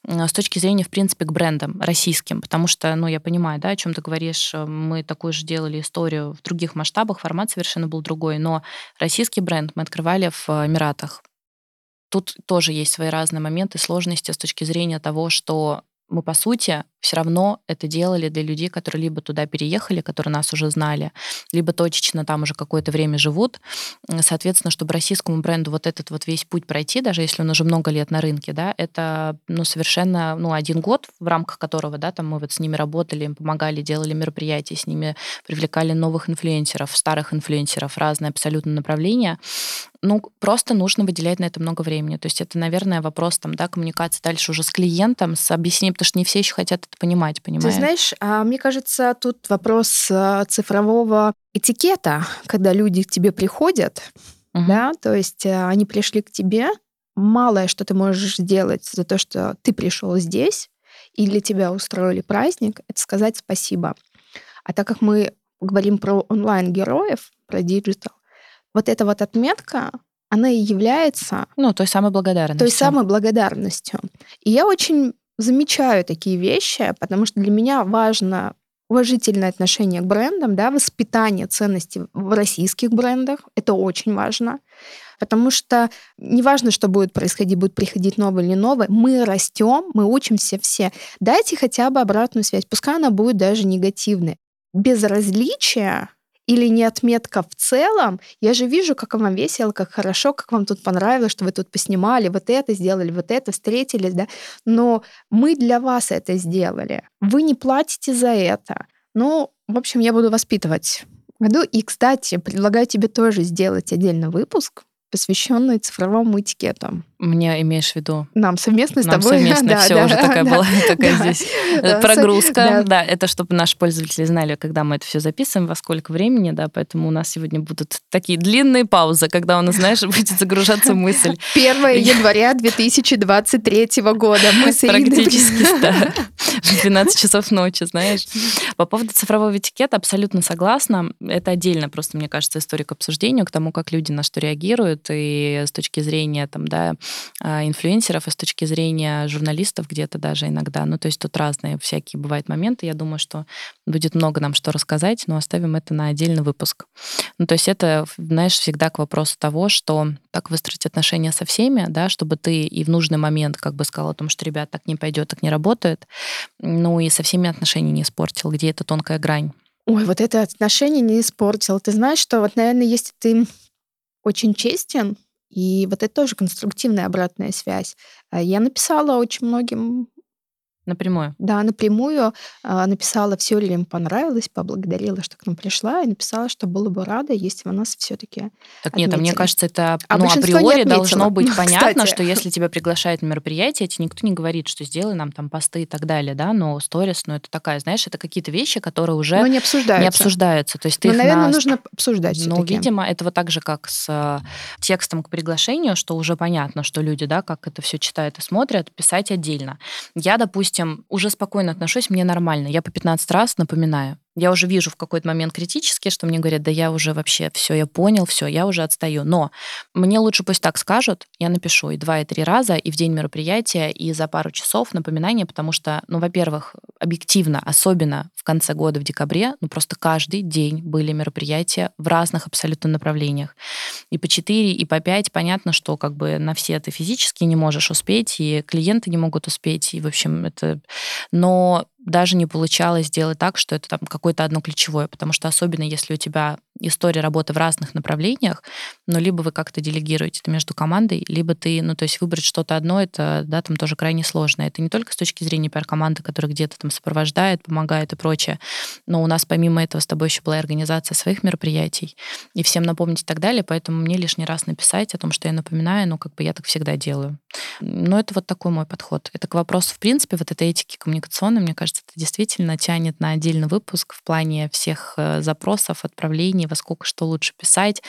с точки зрения, в принципе, к брендам российским, потому что, ну, я понимаю, да, о чем ты говоришь, мы такую же делали историю в других масштабах, формат совершенно был другой, но российский бренд мы открывали в Эмиратах, Тут тоже есть свои разные моменты, сложности с точки зрения того, что мы, по сути, все равно это делали для людей, которые либо туда переехали, которые нас уже знали, либо точечно там уже какое-то время живут. Соответственно, чтобы российскому бренду вот этот вот весь путь пройти, даже если он уже много лет на рынке, да, это ну, совершенно ну, один год, в рамках которого да, там мы вот с ними работали, им помогали, делали мероприятия, с ними привлекали новых инфлюенсеров, старых инфлюенсеров, разные абсолютно направления. Ну, просто нужно выделять на это много времени. То есть это, наверное, вопрос там, да, коммуникации дальше уже с клиентом, с объяснением, потому что не все еще хотят понимать, понимаешь? Ты знаешь, а мне кажется, тут вопрос а, цифрового этикета, когда люди к тебе приходят, угу. да, то есть а, они пришли к тебе, малое, что ты можешь сделать за то, что ты пришел здесь, и для тебя устроили праздник, это сказать спасибо. А так как мы говорим про онлайн-героев, про диджитал, вот эта вот отметка, она и является... Ну, той самой благодарностью. Той самой благодарностью. И я очень замечаю такие вещи, потому что для меня важно уважительное отношение к брендам, да, воспитание ценностей в российских брендах. Это очень важно. Потому что неважно, что будет происходить, будет приходить новое или новое, мы растем, мы учимся все. Дайте хотя бы обратную связь, пускай она будет даже негативной. Безразличие или не отметка в целом, я же вижу, как вам весело, как хорошо, как вам тут понравилось, что вы тут поснимали, вот это сделали, вот это, встретились, да, но мы для вас это сделали. Вы не платите за это. Ну, в общем, я буду воспитывать. И, кстати, предлагаю тебе тоже сделать отдельный выпуск, посвященный цифровому этикету. Мне имеешь в виду? Нам совместно с Нам тобой. совместно да, все да, уже такая да, была, такая да, здесь да, прогрузка. да. Да, это чтобы наши пользователи знали, когда мы это все записываем, во сколько времени, да, поэтому у нас сегодня будут такие длинные паузы, когда у нас, знаешь, будет загружаться мысль. 1 января 2023 года. Мы с Практически, да. В 12 часов ночи, знаешь. По поводу цифрового этикета абсолютно согласна. Это отдельно просто, мне кажется, история к обсуждению, к тому, как люди на что реагируют, и с точки зрения там, да, инфлюенсеров, и с точки зрения журналистов где-то даже иногда. Ну, то есть тут разные всякие бывают моменты. Я думаю, что будет много нам что рассказать, но оставим это на отдельный выпуск. Ну, то есть это, знаешь, всегда к вопросу того, что так выстроить отношения со всеми, да, чтобы ты и в нужный момент как бы сказал о том, что, ребят, так не пойдет, так не работает, ну и со всеми отношения не испортил, где эта тонкая грань. Ой, вот это отношение не испортил. Ты знаешь, что вот, наверное, если ты очень честен, и вот это тоже конструктивная обратная связь. А Я написала очень многим Напрямую. Да, напрямую а, написала, все ли им понравилось, поблагодарила, что к нам пришла, и написала, что была бы рада, если бы нас все-таки Так нет, а мне Отметили. кажется, это А ну, априори должно быть понятно, Кстати. что если тебя приглашают на мероприятие, тебе никто не говорит, что сделай нам там посты и так далее, да, но сторис, ну это такая, знаешь, это какие-то вещи, которые уже но не обсуждаются. не обсуждаются. То есть ты Но, наверное, на нужно обсуждать Ну, видимо, это вот так же, как с текстом к приглашению, что уже понятно, что люди, да, как это все читают и смотрят, писать отдельно. Я, допустим, уже спокойно отношусь, мне нормально. Я по 15 раз напоминаю. Я уже вижу в какой-то момент критически, что мне говорят, да я уже вообще все, я понял, все, я уже отстаю. Но мне лучше пусть так скажут, я напишу и два, и три раза, и в день мероприятия, и за пару часов напоминание, потому что, ну, во-первых, объективно, особенно в конце года, в декабре, ну, просто каждый день были мероприятия в разных абсолютно направлениях. И по 4, и по 5, понятно, что как бы на все ты физически не можешь успеть, и клиенты не могут успеть, и, в общем, это... Но даже не получалось сделать так, что это там какое-то одно ключевое, потому что особенно если у тебя история работы в разных направлениях, ну, либо вы как-то делегируете это между командой, либо ты, ну, то есть выбрать что-то одно, это, да, там тоже крайне сложно. Это не только с точки зрения пиар-команды, которая где-то там сопровождает, помогает и прочее, но у нас помимо этого с тобой еще была организация своих мероприятий, и всем напомнить и так далее, поэтому мне лишний раз написать о том, что я напоминаю, ну, как бы я так всегда делаю. Но это вот такой мой подход. Это к вопросу, в принципе, вот этой этики коммуникационной, мне кажется, это действительно тянет на отдельный выпуск в плане всех э, запросов, отправлений, во сколько что лучше писать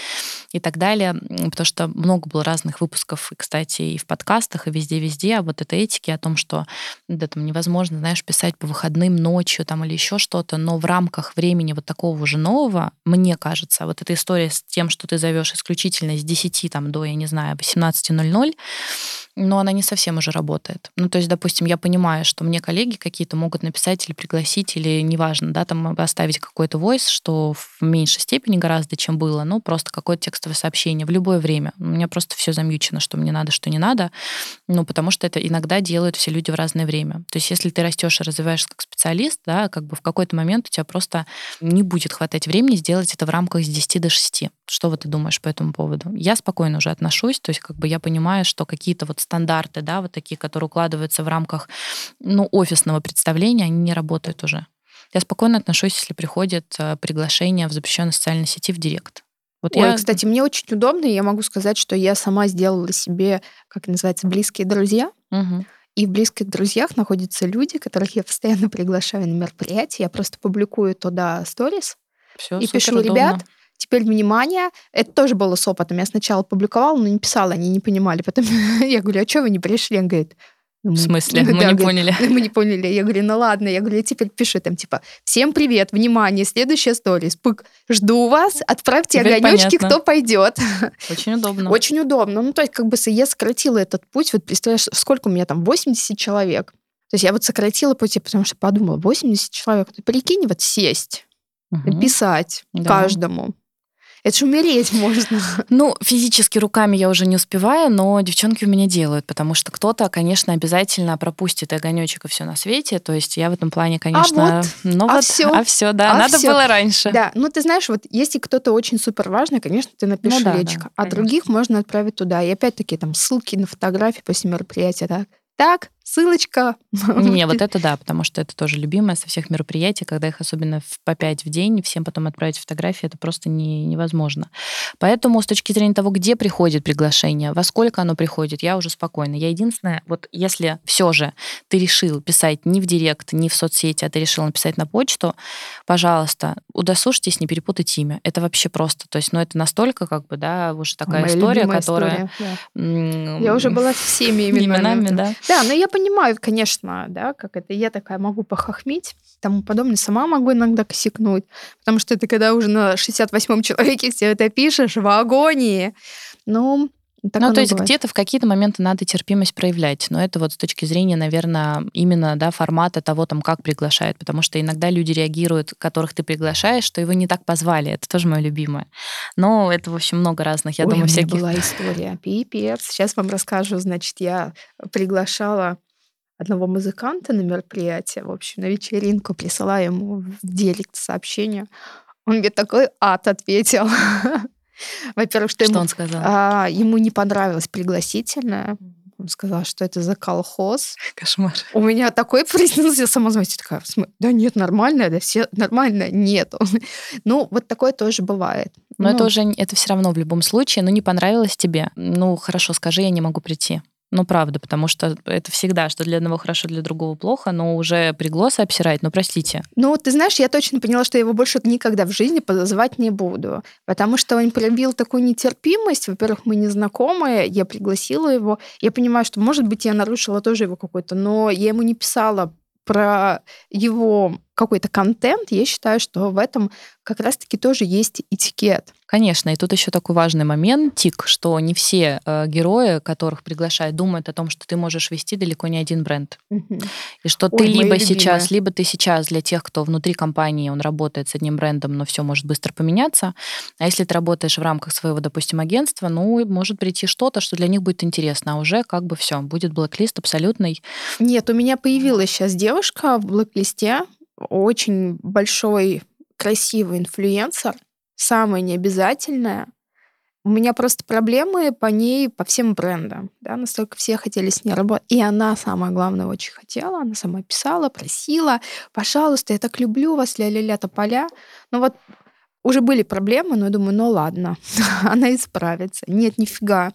и так далее, М, потому что много было разных выпусков, и, кстати, и в подкастах, и везде-везде, а вот этой этики о том, что да, там невозможно, знаешь, писать по выходным ночью там или еще что-то, но в рамках времени вот такого уже нового, мне кажется, вот эта история с тем, что ты зовешь исключительно с 10 там, до, я не знаю, 18.00, но она не совсем уже работает. Ну, то есть, допустим, я понимаю, что мне коллеги какие-то могут написать или пригласить, или неважно, да, там оставить какой-то войс, что в меньшей степени гораздо, чем было, ну, просто какое-то текстовое сообщение в любое время. У меня просто все замьючено, что мне надо, что не надо, ну, потому что это иногда делают все люди в разное время. То есть, если ты растешь и развиваешься как специалист, да, как бы в какой-то момент у тебя просто не будет хватать времени сделать это в рамках с 10 до 6. Что вот ты думаешь по этому поводу? Я спокойно уже отношусь, то есть как бы я понимаю, что какие-то вот стандарты, да, вот такие, которые укладываются в рамках, ну, офисного представления, они не работают уже. Я спокойно отношусь, если приходит э, приглашение в запрещенной социальной сети в директ. Вот Ой, я... кстати, мне очень удобно, и я могу сказать, что я сама сделала себе, как называется, близкие друзья. Мгм. И в близких друзьях находятся люди, которых я постоянно приглашаю на мероприятия. Я просто публикую туда сторис и пишу, суперудобно. ребят, теперь внимание. Это тоже было с опытом. Я сначала публиковала, но не писала, они не понимали. Потом я говорю, а что вы не пришли? Он говорит, «Ну, В мы- смысле? Мы Да, не говорит, поняли. «Ну, мы не поняли. Я говорю, ну ладно. Я говорю, я теперь пишу там, типа, всем привет, внимание, следующая сторис. Пык, жду вас, отправьте Теперь огонечки, понятно. кто пойдет. Очень удобно. Очень удобно. Ну, то есть, как бы я сократила этот путь. Вот представляешь, сколько у меня там? 80 человек. То есть я вот сократила пути, потому что подумала, 80 человек. Ты прикинь, вот сесть, Мгм. писать Да. каждому. Это же умереть можно. Ну, физически руками я уже не успеваю, но девчонки у меня делают, потому что кто-то, конечно, обязательно пропустит огонечек и все на свете. То есть я в этом плане, конечно... А вот, ну а вот, всё, а все, да, а надо всё. было раньше. Да, ну ты знаешь, вот если кто-то очень супер важный, конечно, ты напишешь Ну да, да, личико, а конечно. других можно отправить туда. И опять-таки там ссылки на фотографии после мероприятия, так? Так, ссылочка. Не, вот это да, потому что это тоже любимое со всех мероприятий, когда их особенно в- по пять в день, всем потом отправить фотографии, это просто не, невозможно. Поэтому с точки зрения того, где приходит приглашение, во сколько оно приходит, я уже спокойна. Я единственное, вот если все же ты решил писать не в директ, не в соцсети, а ты решил написать на почту, пожалуйста, удосужьтесь не перепутать имя. Это вообще просто. То есть, ну, это настолько, как бы, да, уже такая Моя история, которая... история, да. Я уже была со всеми именами. именами, да. Да, но я понимаю, конечно, да, как это. Я такая могу похохмить, тому подобное. Сама могу иногда косякнуть, потому что ты когда уже на 68-м человеке все это пишешь, в агонии. Ну, так ну, то есть бывает. где-то в какие-то моменты надо терпимость проявлять, но это вот с точки зрения, наверное, именно да, формата того, там, как приглашают, потому что иногда люди реагируют, которых ты приглашаешь, что его не так позвали, это тоже мое любимое. Но это, в общем, много разных, я Ой, думаю, у меня всяких... была история. Пипец. Сейчас вам расскажу. Значит, я приглашала одного музыканта на мероприятие, в общем, на вечеринку, присылаю ему в директ сообщение. Он мне такой ад ответил. Во-первых, что, Что ему, он сказал? а, ему не понравилось пригласительное. Он сказал, что это за колхоз. Кошмар. У меня такой приснился самозванец. Такая, «В смы- да нет, нормально, да все нормально, нет. Ну, вот такое тоже бывает. Но Ну, это уже, это все равно в любом случае, ну, не понравилось тебе, ну, хорошо, скажи, я не могу прийти. Ну, правда, потому что это всегда, что для одного хорошо, для другого плохо, но уже пригласа обсирать, ну, простите. Ну, ты знаешь, я точно поняла, что я его больше никогда в жизни позывать не буду, потому что он проявил такую нетерпимость. Во-первых, мы не знакомые, я пригласила его. Я понимаю, что, может быть, я нарушила тоже его какой-то, но я ему не писала про его какой-то контент. Я считаю, что в этом как раз-таки тоже есть этикет. Конечно, и тут еще такой важный момент, тик, что не все э, герои, которых приглашают, думают о том, что ты можешь вести далеко не один бренд. И что Ой, ты либо сейчас, либо ты сейчас для тех, кто внутри компании, он работает с одним брендом, но все может быстро поменяться. А если ты работаешь в рамках своего, допустим, агентства, ну, может прийти что-то, что для них будет интересно, а уже как бы все, будет блэк-лист абсолютный. Нет, у меня появилась сейчас девушка в блэк-листе, очень большой, красивый инфлюенсер, самая необязательная. У меня просто проблемы по ней, по всем брендам. Да, настолько все хотели с ней работать. И она, самое главное, очень хотела. Она сама писала, просила, пожалуйста, я так люблю вас, ля-ля-ля, тополя. Ну вот уже были проблемы, но я думаю, ну ладно, она исправится. Нет, нифига.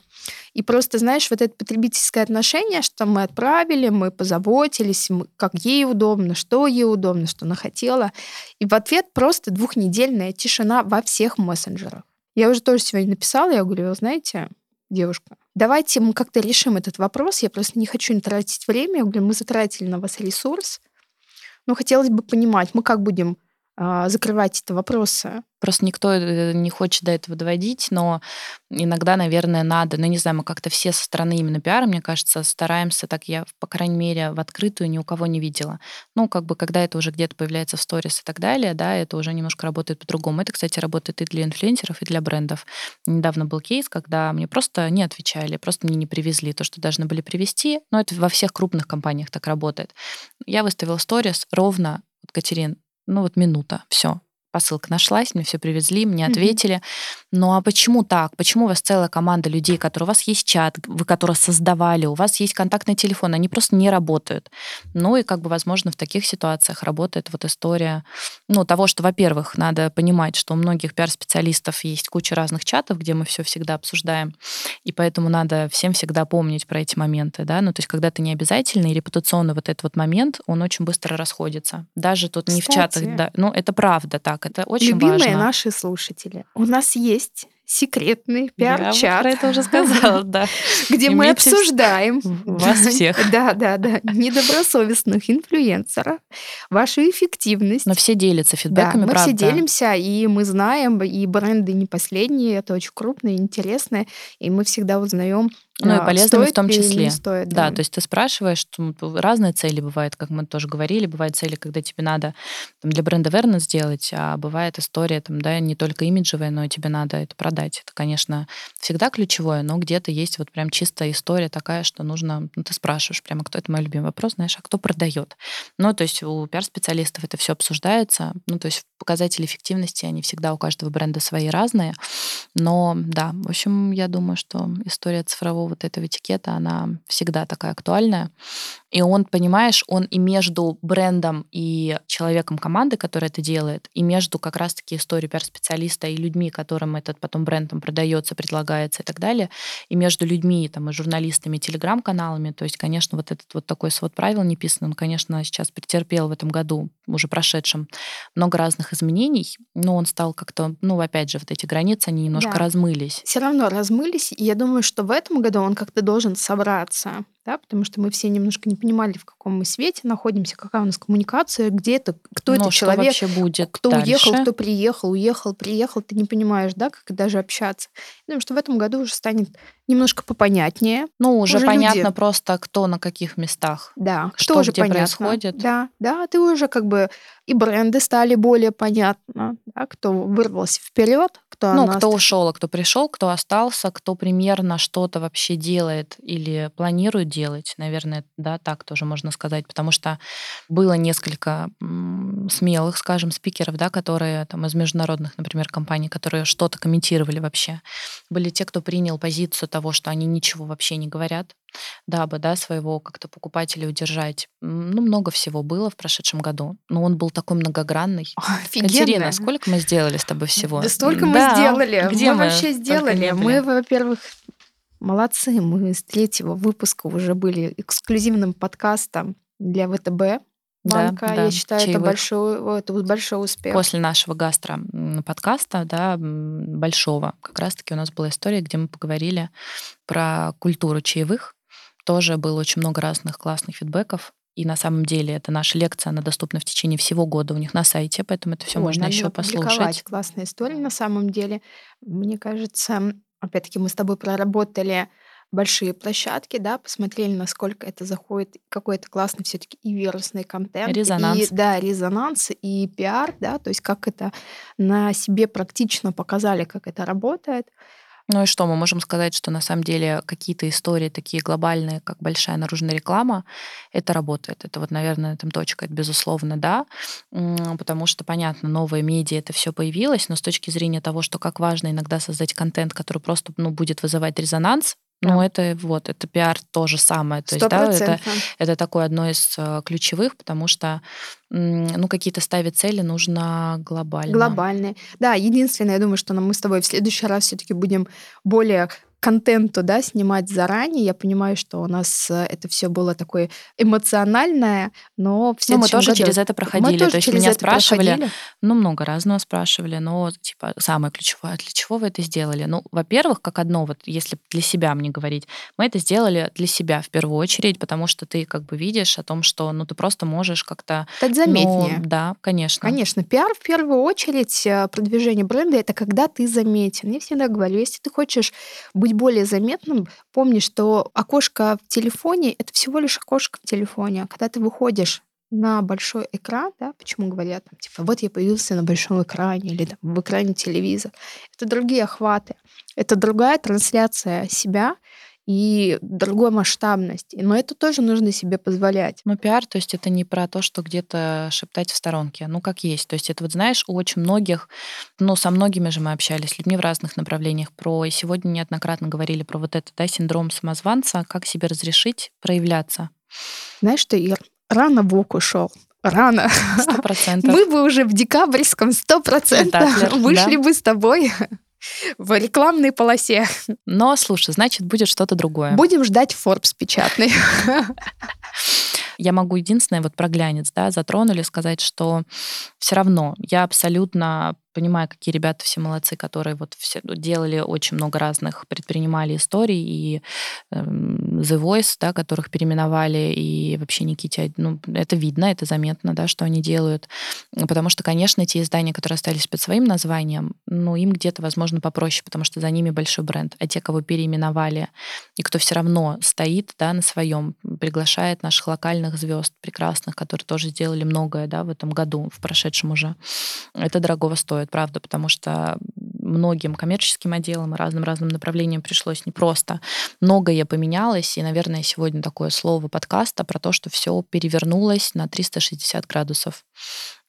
И просто, знаешь, вот это потребительское отношение, что мы отправили, мы позаботились, мы- как ей удобно, что ей удобно, что она хотела. И в ответ просто двухнедельная тишина во всех мессенджерах. Я уже тоже сегодня написала, я говорю, «Вы знаете, девушка, давайте мы как-то решим этот вопрос, я просто не хочу тратить время, я говорю, мы затратили на вас ресурс, но хотелось бы понимать, мы как будем закрывать эти вопросы. Просто никто э, не хочет до этого доводить, но иногда, наверное, надо. Ну, не знаю, мы как-то все со стороны именно пиара, мне кажется, стараемся, так я, по крайней мере, в открытую ни у кого не видела. Ну, как бы, когда это уже где-то появляется в сторис и так далее, да, это уже немножко работает по-другому. Это, кстати, работает и для инфлюенсеров, и для брендов. Недавно был кейс, когда мне просто не отвечали, просто мне не привезли то, что должны были привезти. Но это во всех крупных компаниях так работает. Я выставила сторис ровно, вот, Катерин, ну вот минута, все. Посылка нашлась, мне все привезли, мне ответили. Ну а почему так? Почему у вас целая команда людей, которые у вас есть чат, вы которые создавали, у вас есть контактный телефон, они просто не работают. Ну и как бы, возможно, в таких ситуациях работает вот история, ну, того, что, во-первых, надо понимать, что у многих пиар-специалистов есть куча разных чатов, где мы все всегда обсуждаем, и поэтому надо всем всегда помнить про эти моменты, да, ну, то есть когда ты не обязательный, репутационный вот этот вот момент, он очень быстро расходится. Даже тут не в чатах, Кстати. да, ну, это правда так, это очень Любимые важно. наши слушатели, у нас есть секретный Я вот пиар-чат, про это уже сказала, да. где мы обсуждаем Вас всех. Да, да, да. Недобросовестных инфлюенсеров, вашу эффективность. Но все делятся Да, фидбэками, мы правда. все делимся, и мы знаем, и бренды не последние, это очень крупные, интересные, и мы всегда узнаем Ну и полезными в том стоит числе. стоит, Да, да. то есть ты спрашиваешь, п- разные цели бывают, как мы тоже говорили, бывают цели, когда тебе надо там, для бренда awareness сделать, а бывает история там, да, не только имиджевая, но и тебе надо это продать. Это, конечно, всегда ключевое, но где-то есть вот прям чистая история такая, что нужно, ну, ты спрашиваешь прямо, кто это мой любимый вопрос, знаешь, а кто продает? Ну, то есть у пиар-специалистов это все обсуждается, ну, то есть показатели эффективности, они всегда у каждого бренда свои разные, но да, в общем, я думаю, что история цифрового вот этого этикета, она всегда такая актуальная. И он, понимаешь, он и между брендом и человеком команды, который это делает, и между как раз-таки историей пиар-специалиста и людьми, которым этот потом бренд там продается, предлагается и так далее, и между людьми там, и журналистами, и телеграм-каналами. То есть, конечно, вот этот вот такой свод правил неписанный, он, конечно, сейчас претерпел в этом году, уже прошедшем, много разных изменений, но он стал как-то, ну, опять же, вот эти границы, они немножко Да. размылись. Все равно размылись, и я думаю, что в этом году он как-то должен собраться, да, потому что мы все немножко не понимали, в каком мы свете находимся, какая у нас коммуникация, где это, кто Но это Ну, что человек, вообще будет кто уехал, дальше? кто приехал, уехал, приехал, ты не понимаешь, да, как даже общаться. Я думаю, что в этом году уже станет немножко попонятнее. Ну, уже, Уже понятно люди- просто, кто на каких местах. Да, Что где понятно. происходит. Да, да, ты уже как бы и бренды стали более понятно, да, кто вырвался вперед, кто Ну, нас- кто ушел, а кто пришел, кто остался, кто примерно что-то вообще делает или планирует делать, наверное, да, так тоже можно сказать, потому что было несколько смелых, скажем, спикеров, да, которые там из международных, например, компаний, которые что-то комментировали вообще. Были те, кто принял позицию того, что они ничего вообще не говорят, дабы, да, своего как-то покупателя удержать. Ну, много всего было в прошедшем году, но он был такой многогранный. Офигенно. Катерина, сколько мы сделали с тобой всего? Да столько мы Да, сделали. Где мы, вообще только сделали. Мы, во-первых, молодцы. Мы с третьего выпуска уже были эксклюзивным подкастом для ВТБ банка. да, Я считаю, это большой, это большой успех. После нашего гастро-подкаста, да, м, большого, как раз-таки у нас была история, где мы поговорили про культуру чаевых. Тоже было очень много разных классных фидбэков. И на самом деле это наша лекция, она доступна в течение всего года у них на сайте, поэтому это все Ой, можно еще послушать. Классная история на самом деле. Мне кажется, опять-таки мы с тобой проработали большие площадки, да, посмотрели, насколько это заходит, какой это классный все-таки и вирусный контент, Резонанс. и да, резонанс и пиар, да, то есть как это на себе практично показали, как это работает. Ну и что, мы можем сказать, что на самом деле какие-то истории такие глобальные, как большая наружная реклама, это работает. Это вот, наверное, там точка, это безусловно, да, потому что, понятно, новые медиа, это все появилось, но с точки зрения того, что как важно иногда создать контент, который просто ну, будет вызывать резонанс, ну, Да. это вот, это пиар то же самое. То Сто есть, да, это, это такое одно из э, ключевых, потому что, ну, какие-то ставить цели нужно глобально. Глобальные. Да, единственное, я думаю, что мы с тобой в следующий раз все-таки будем более контенту, да, снимать заранее. Я понимаю, что у нас э, это все было такое эмоциональное, но в Ну, мы тоже году- через это Мы проходили. тоже То есть через меня это спрашивали, проходили. Ну, много разного спрашивали, но, типа, самое ключевое, для чего вы это сделали? Ну, во-первых, как одно, вот если для себя мне говорить, мы это сделали для себя в первую очередь, потому что ты как бы видишь о том, что, ну, ты просто можешь как-то... Стать ну, заметнее. да, конечно. Конечно, пиар в первую очередь, э, продвижение бренда это когда ты заметен. Я всегда говорю, если ты хочешь быть более заметным, помни, что окошко в телефоне это всего лишь окошко в телефоне. А когда ты выходишь на большой экран, да, почему говорят, там, типа, вот я появился на большом экране или там, в экране телевизора. Это другие охваты, это другая трансляция себя и другой масштабность. Но это тоже нужно себе позволять. Ну, пиар, то есть это не про то, что где-то шептать в сторонке, ну, как есть. То есть это вот, знаешь, у очень многих, ну, со многими же мы общались, людьми в разных направлениях, про, и сегодня неоднократно говорили про вот этот, да, синдром самозванца, как себе разрешить проявляться. Знаешь что, Ир, рано Вок ушел. Рано. Сто процентов. Мы бы уже в декабрьском сто процентов вышли да. бы с тобой в рекламной полосе. Но, слушай, значит, будет что-то другое. Будем ждать Forbes печатный. Я могу единственное, вот про глянец, да, затронули, сказать, что все равно я абсолютно понимаю, какие ребята все молодцы, которые вот все делали очень много разных, предпринимали историй, и э, The Voice, да, которых переименовали, и вообще Никите, ну, это видно, это заметно, да, что они делают. Потому что, конечно, те издания, которые остались под своим названием, ну, им где-то, возможно, попроще, потому что за ними большой бренд. А те, кого переименовали, и кто все равно стоит, да, на своем, приглашает наших локальных звезд прекрасных, которые тоже сделали многое, да, в этом году, в прошедшем уже, это дорогого стоит стоит, правда, потому что многим коммерческим отделам и разным-разным направлениям пришлось непросто. Многое поменялось, и, наверное, сегодня такое слово подкаста про то, что все перевернулось на 360 градусов.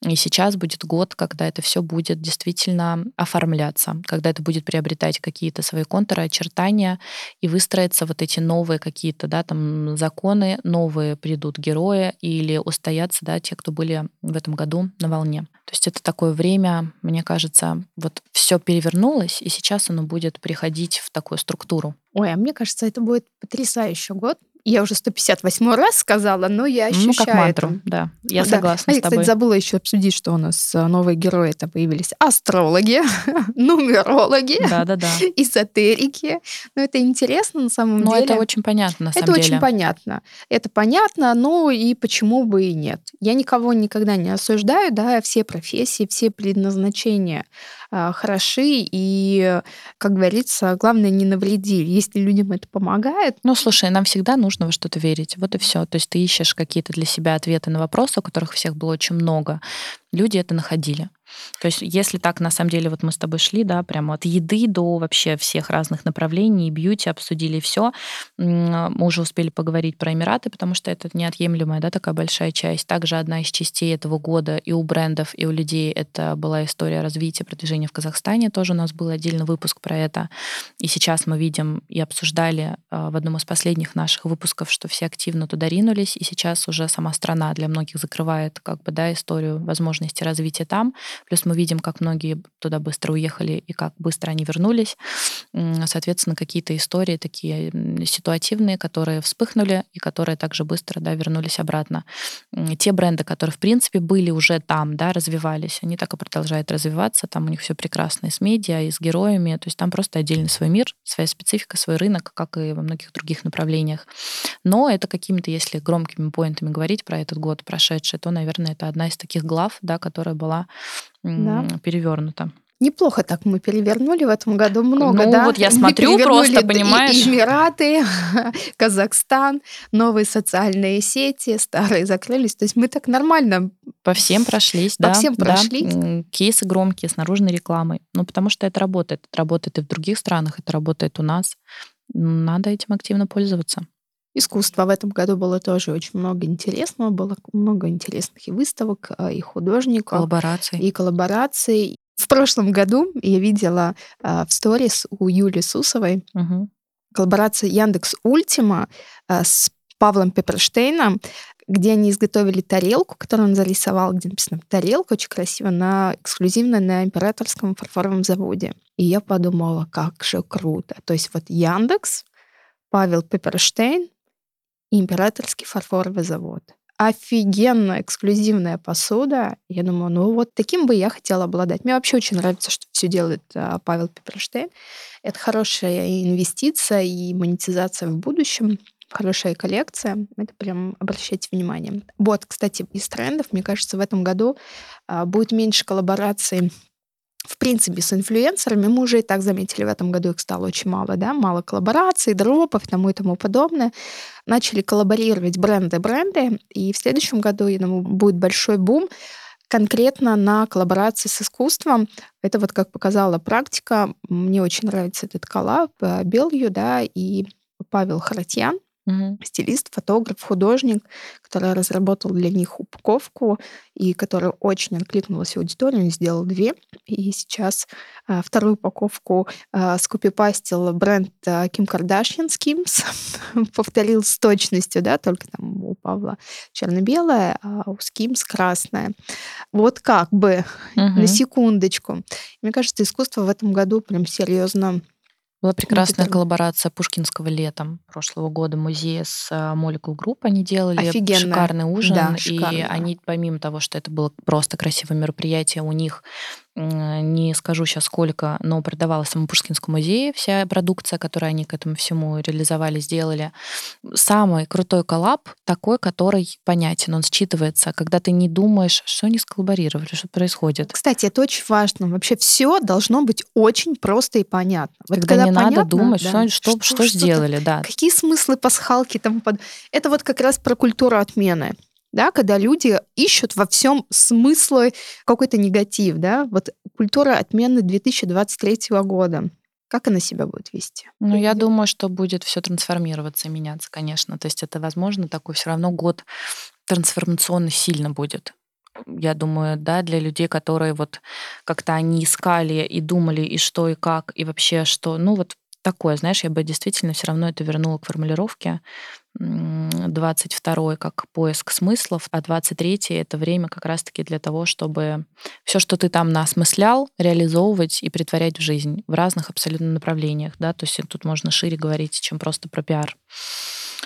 И сейчас будет год, когда это все будет действительно оформляться, когда это будет приобретать какие-то свои контуры, очертания и выстроятся вот эти новые какие-то, да, там законы, новые придут герои или устоятся, да, те, кто были в этом году на волне. То есть это такое время, мне кажется, вот все перевернулось, и сейчас оно будет приходить в такую структуру. Ой, а мне кажется, это будет потрясающий год, я уже 158 раз сказала, но я ощущаю Ну, как мантру, это. да. Я да. согласна а я, с тобой. кстати, забыла еще обсудить, что у нас э, новые герои это появились. Астрологи, нумерологи, Да-да-да. эзотерики. Но это интересно на самом но деле. Но это очень понятно, на самом это деле. Это очень понятно. Это понятно, ну и почему бы и нет. Я никого никогда не осуждаю, да, все профессии, все предназначения хороши, и, как говорится, главное, не навреди. Если людям это помогает... Ну, слушай, нам всегда нужно во что-то верить. Вот и все. То есть ты ищешь какие-то для себя ответы на вопросы, у которых всех было очень много. Люди это находили. То есть если так, на самом деле, вот мы с тобой шли, да, прямо от еды до вообще всех разных направлений, бьюти, обсудили все, мы уже успели поговорить про Эмираты, потому что это неотъемлемая, да, такая большая часть. Также одна из частей этого года и у брендов, и у людей это была история развития, продвижения в Казахстане, тоже у нас был отдельный выпуск про это. И сейчас мы видим и обсуждали а, в одном из последних наших выпусков, что все активно туда ринулись, и сейчас уже сама страна для многих закрывает как бы, да, историю возможности развития там. Плюс мы видим, как многие туда быстро уехали и как быстро они вернулись. Соответственно, какие-то истории такие ситуативные, которые вспыхнули и которые также быстро да, вернулись обратно. Те бренды, которые, в принципе, были уже там, да, развивались, они так и продолжают развиваться. Там у них все прекрасно и с медиа, и с героями. То есть там просто отдельный свой мир, своя специфика, свой рынок, как и во многих других направлениях. Но это какими-то, если громкими поинтами говорить про этот год прошедший, то, наверное, это одна из таких глав, да, которая была да. перевернута. Неплохо так мы перевернули в этом году много, ну, да? вот я смотрю просто, понимаешь? И Эмираты, Казахстан, новые социальные сети, старые закрылись. То есть мы так нормально... По всем прошлись, по да. По всем прошли. Да. Кейсы громкие с наружной рекламой. Ну, потому что это работает. Это работает и в других странах, это работает у нас. Надо этим активно пользоваться. Искусства в этом году было тоже очень много интересного, было много интересных и выставок, а, и художников. Коллабораций. И коллабораций. В прошлом году я видела а, в сторис у Юли Сусовой угу. коллаборация Яндекс Ультима а, с Павлом Пепперштейном, где они изготовили тарелку, которую он зарисовал, где написано тарелка, очень красиво, на, эксклюзивно на императорском фарфоровом заводе. И я подумала, как же круто. То есть вот Яндекс, Павел Пепперштейн, императорский фарфоровый завод. Офигенно эксклюзивная посуда. Я думаю, ну вот таким бы я хотела обладать. Мне вообще очень нравится, что все делает а, Павел Пепперштейн. Это хорошая инвестиция и монетизация в будущем хорошая коллекция. Это прям обращайте внимание. Вот, кстати, из трендов, мне кажется, в этом году а, будет меньше коллабораций в принципе, с инфлюенсерами мы уже и так заметили, в этом году их стало очень мало, да, мало коллабораций, дропов тому и тому подобное. Начали коллаборировать бренды-бренды, и в следующем году, я думаю, будет большой бум конкретно на коллаборации с искусством. Это вот, как показала практика, мне очень нравится этот коллаб э, Белью, да, и Павел Харатьян, Угу. Стилист, фотограф, художник, который разработал для них упаковку и который очень откликнулась аудиторию, он сделал две. И сейчас а, вторую упаковку а, скопипастил бренд а, Kim Kardashian Skims, повторил с точностью, да, только там у Павла черно-белая, а у Skims красная. Вот как бы, угу. на секундочку. Мне кажется, искусство в этом году прям серьезно Была прекрасная коллаборация Пушкинского летом прошлого года музея с а, Molecule Group. Они делали Офигенная. шикарный ужин. Да, и шикарно. они, помимо того, что это было просто красивое мероприятие, у них не скажу сейчас сколько, но продавалась в Пушкинском музее вся продукция, которую они к этому всему реализовали, сделали. Самый крутой коллаб такой, который понятен, он считывается, когда ты не думаешь, что они сколлаборировали, что происходит. Кстати, это очень важно. Вообще все должно быть очень просто и понятно. Вот когда, когда не понятно, надо думать, да, что, что, что, что сделали, да. Какие смыслы пасхалки там под... Это вот как раз про культуру отмены да, когда люди ищут во всем смыслы какой-то негатив, да, вот культура отмены 2023 года. Как она себя будет вести? Ну, я думаю, что будет все трансформироваться меняться, конечно. То есть это, возможно, такой все равно год трансформационно сильно будет. Я думаю, да, для людей, которые вот как-то они искали и думали, и что, и как, и вообще что. Ну, вот такое, знаешь, я бы действительно все равно это вернула к формулировке 22 как поиск смыслов, а 23 это время как раз-таки для того, чтобы все, что ты там наосмыслял, реализовывать и притворять в жизнь в разных абсолютно направлениях, да, то есть тут можно шире говорить, чем просто про пиар.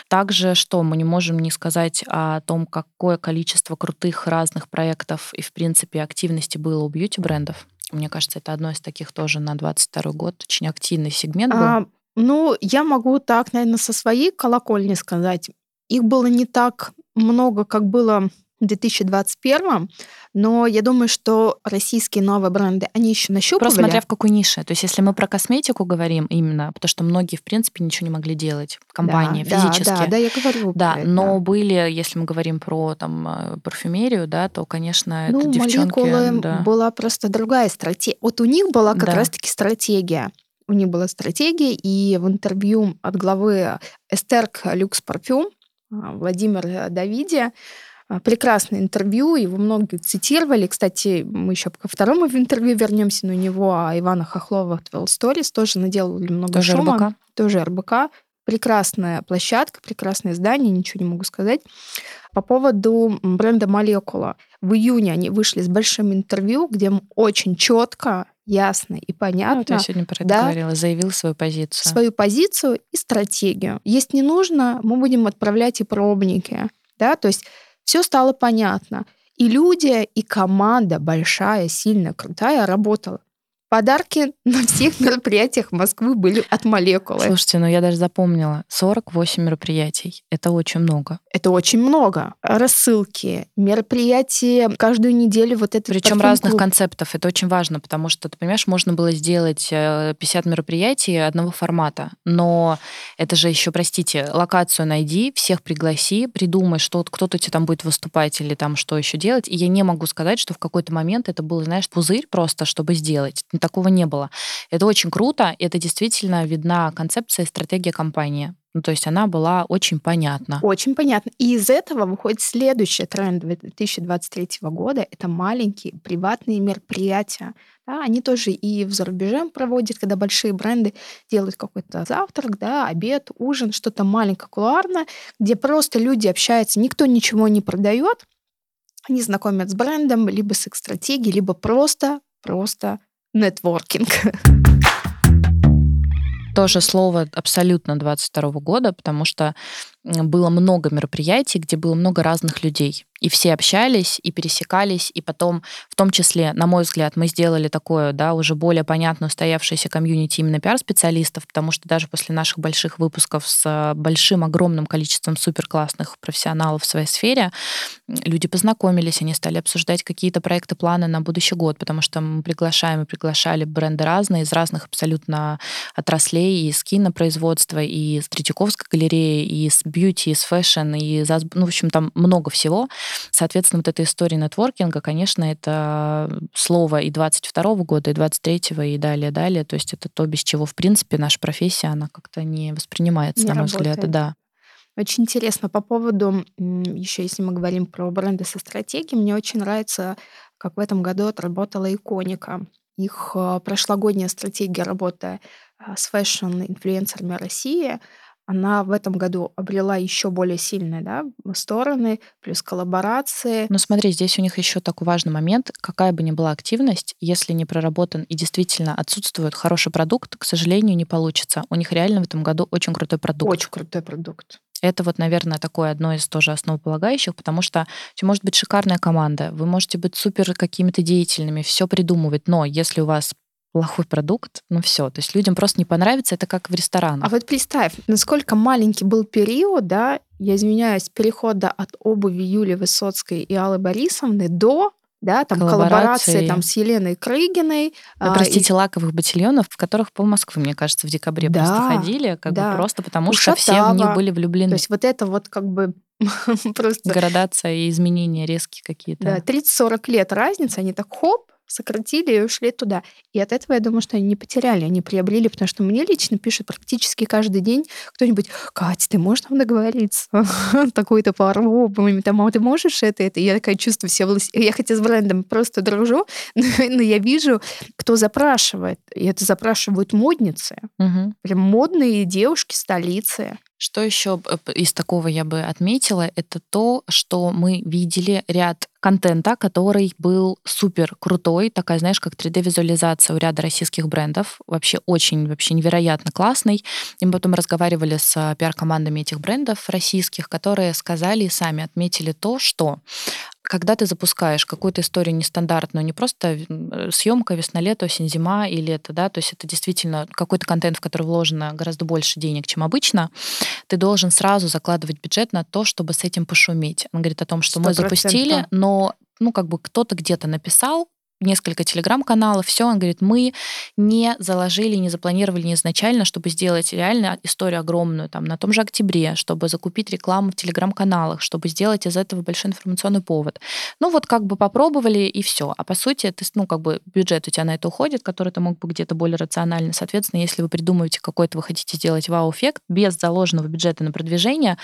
Также что мы не можем не сказать о том, какое количество крутых разных проектов и, в принципе, активности было у бьюти-брендов. Мне кажется, это одно из таких тоже на 22 год очень активный сегмент был. А, ну, я могу так, наверное, со своей колокольни сказать. Их было не так много, как было в 2021, но я думаю, что российские новые бренды, они еще нащупывали. Просто смотря в какой нише. То есть если мы про косметику говорим именно, потому что многие, в принципе, ничего не могли делать, компании да, физически. Да, да, да, я говорю. Да, это. но были, если мы говорим про там э, парфюмерию, да, то, конечно, ну, это девчонки... Да. была просто другая стратегия. Вот у них была как да. раз-таки стратегия у них была стратегия, и в интервью от главы Эстерк Люкс Парфюм Владимир Давиди прекрасное интервью, его многие цитировали. Кстати, мы еще ко второму интервью вернемся, но у него а Ивана Хохлова в 12 Stories тоже наделали много тоже шума. РБК. Тоже РБК. Прекрасная площадка, прекрасное здание, ничего не могу сказать. По поводу бренда Молекула. В июне они вышли с большим интервью, где очень четко ясно и понятно. Ну, вот я сегодня про это да, говорила, заявил свою позицию. Свою позицию и стратегию. Есть не нужно, мы будем отправлять и пробники. Да? То есть все стало понятно. И люди, и команда большая, сильная, крутая работала. Подарки на всех мероприятиях Москвы были от молекулы. Слушайте, ну я даже запомнила. 48 мероприятий. Это очень много. Это очень много. Рассылки, мероприятия каждую неделю вот это. Причем разных концептов. Это очень важно, потому что, ты понимаешь, можно было сделать 50 э, мероприятий одного формата, но это же еще, простите, локацию найди, всех пригласи, придумай, что кто-то тебе там будет выступать или там что еще делать. И я не могу сказать, что в какой-то момент это был, знаешь, пузырь просто, чтобы сделать такого не было. Это очень круто, это действительно видна концепция и стратегия компании. Ну, то есть она была очень понятна. Очень понятно. И из этого выходит следующий тренд 2023 года. Это маленькие приватные мероприятия. Да, они тоже и в зарубеже проводят, когда большие бренды делают какой-то завтрак, да, обед, ужин, что-то маленькое, кулуарное, где просто люди общаются, никто ничего не продает, они знакомят с брендом, либо с их стратегией, либо просто, просто нетворкинг. Тоже слово абсолютно 22 года, потому что было много мероприятий, где было много разных людей. И все общались, и пересекались, и потом, в том числе, на мой взгляд, мы сделали такое, да, уже более понятно устоявшееся комьюнити именно пиар-специалистов, потому что даже после наших больших выпусков с большим, огромным количеством суперклассных профессионалов в своей сфере, люди познакомились, они стали обсуждать какие-то проекты, планы на будущий год, потому что мы приглашаем и приглашали бренды разные, из разных абсолютно отраслей, и из кинопроизводства, и из Третьяковской галереи, и из бьюти, из фэшн, и ну, в общем, там много всего. Соответственно, вот эта история нетворкинга, конечно, это слово и 22 года, и 23 и далее, далее. То есть это то, без чего, в принципе, наша профессия, она как-то не воспринимается, не на мой работает. взгляд. Да. Очень интересно по поводу, еще если мы говорим про бренды со стратегией, мне очень нравится, как в этом году отработала Иконика. Их э, прошлогодняя стратегия работы э, с фэшн-инфлюенсерами России она в этом году обрела еще более сильные да, стороны, плюс коллаборации. Ну смотри, здесь у них еще такой важный момент. Какая бы ни была активность, если не проработан и действительно отсутствует хороший продукт, к сожалению, не получится. У них реально в этом году очень крутой продукт. Очень крутой продукт. Это вот, наверное, такое одно из тоже основополагающих, потому что может быть шикарная команда, вы можете быть супер какими-то деятельными, все придумывать, но если у вас плохой продукт, ну все, то есть людям просто не понравится, это как в ресторанах. А вот представь, насколько маленький был период, да, я извиняюсь, перехода от обуви Юли Высоцкой и Аллы Борисовны до да, там коллаборации там, с Еленой Крыгиной. Вы, а, простите, и... лаковых ботильонов, в которых пол Москвы, мне кажется, в декабре да, просто ходили, как да. бы просто потому, Ушатава. что все в них были влюблены. То есть вот это вот как бы просто... Градация и изменения резкие какие-то. Да, 30-40 лет разница, они так хоп, сократили и ушли туда. И от этого я думаю, что они не потеряли, они приобрели, потому что мне лично пишут практически каждый день кто-нибудь, Катя, ты можешь там договориться? Такой-то пару, там, а ты можешь это, это? я такая чувствую все Я хотя с брендом просто дружу, но я вижу, кто запрашивает. И это запрашивают модницы. Прям модные девушки столицы. Что еще из такого я бы отметила, это то, что мы видели ряд контента, который был супер крутой, такая, знаешь, как 3D-визуализация у ряда российских брендов, вообще очень, вообще невероятно классный. И мы потом разговаривали с пиар-командами этих брендов российских, которые сказали и сами отметили то, что когда ты запускаешь какую-то историю нестандартную, не просто э, съемка весна-лето, осень-зима или это, да, то есть это действительно какой-то контент, в который вложено гораздо больше денег, чем обычно, ты должен сразу закладывать бюджет на то, чтобы с этим пошуметь. Он говорит о том, что 100%. мы запустили, но ну, как бы кто-то где-то написал, несколько телеграм-каналов, все, он говорит, мы не заложили, не запланировали изначально, чтобы сделать реально историю огромную, там, на том же октябре, чтобы закупить рекламу в телеграм-каналах, чтобы сделать из этого большой информационный повод. Ну, вот как бы попробовали, и все. А по сути, ты, ну, как бы бюджет у тебя на это уходит, который ты мог бы где-то более рационально. Соответственно, если вы придумываете какой-то, вы хотите сделать вау-эффект без заложенного бюджета на продвижение,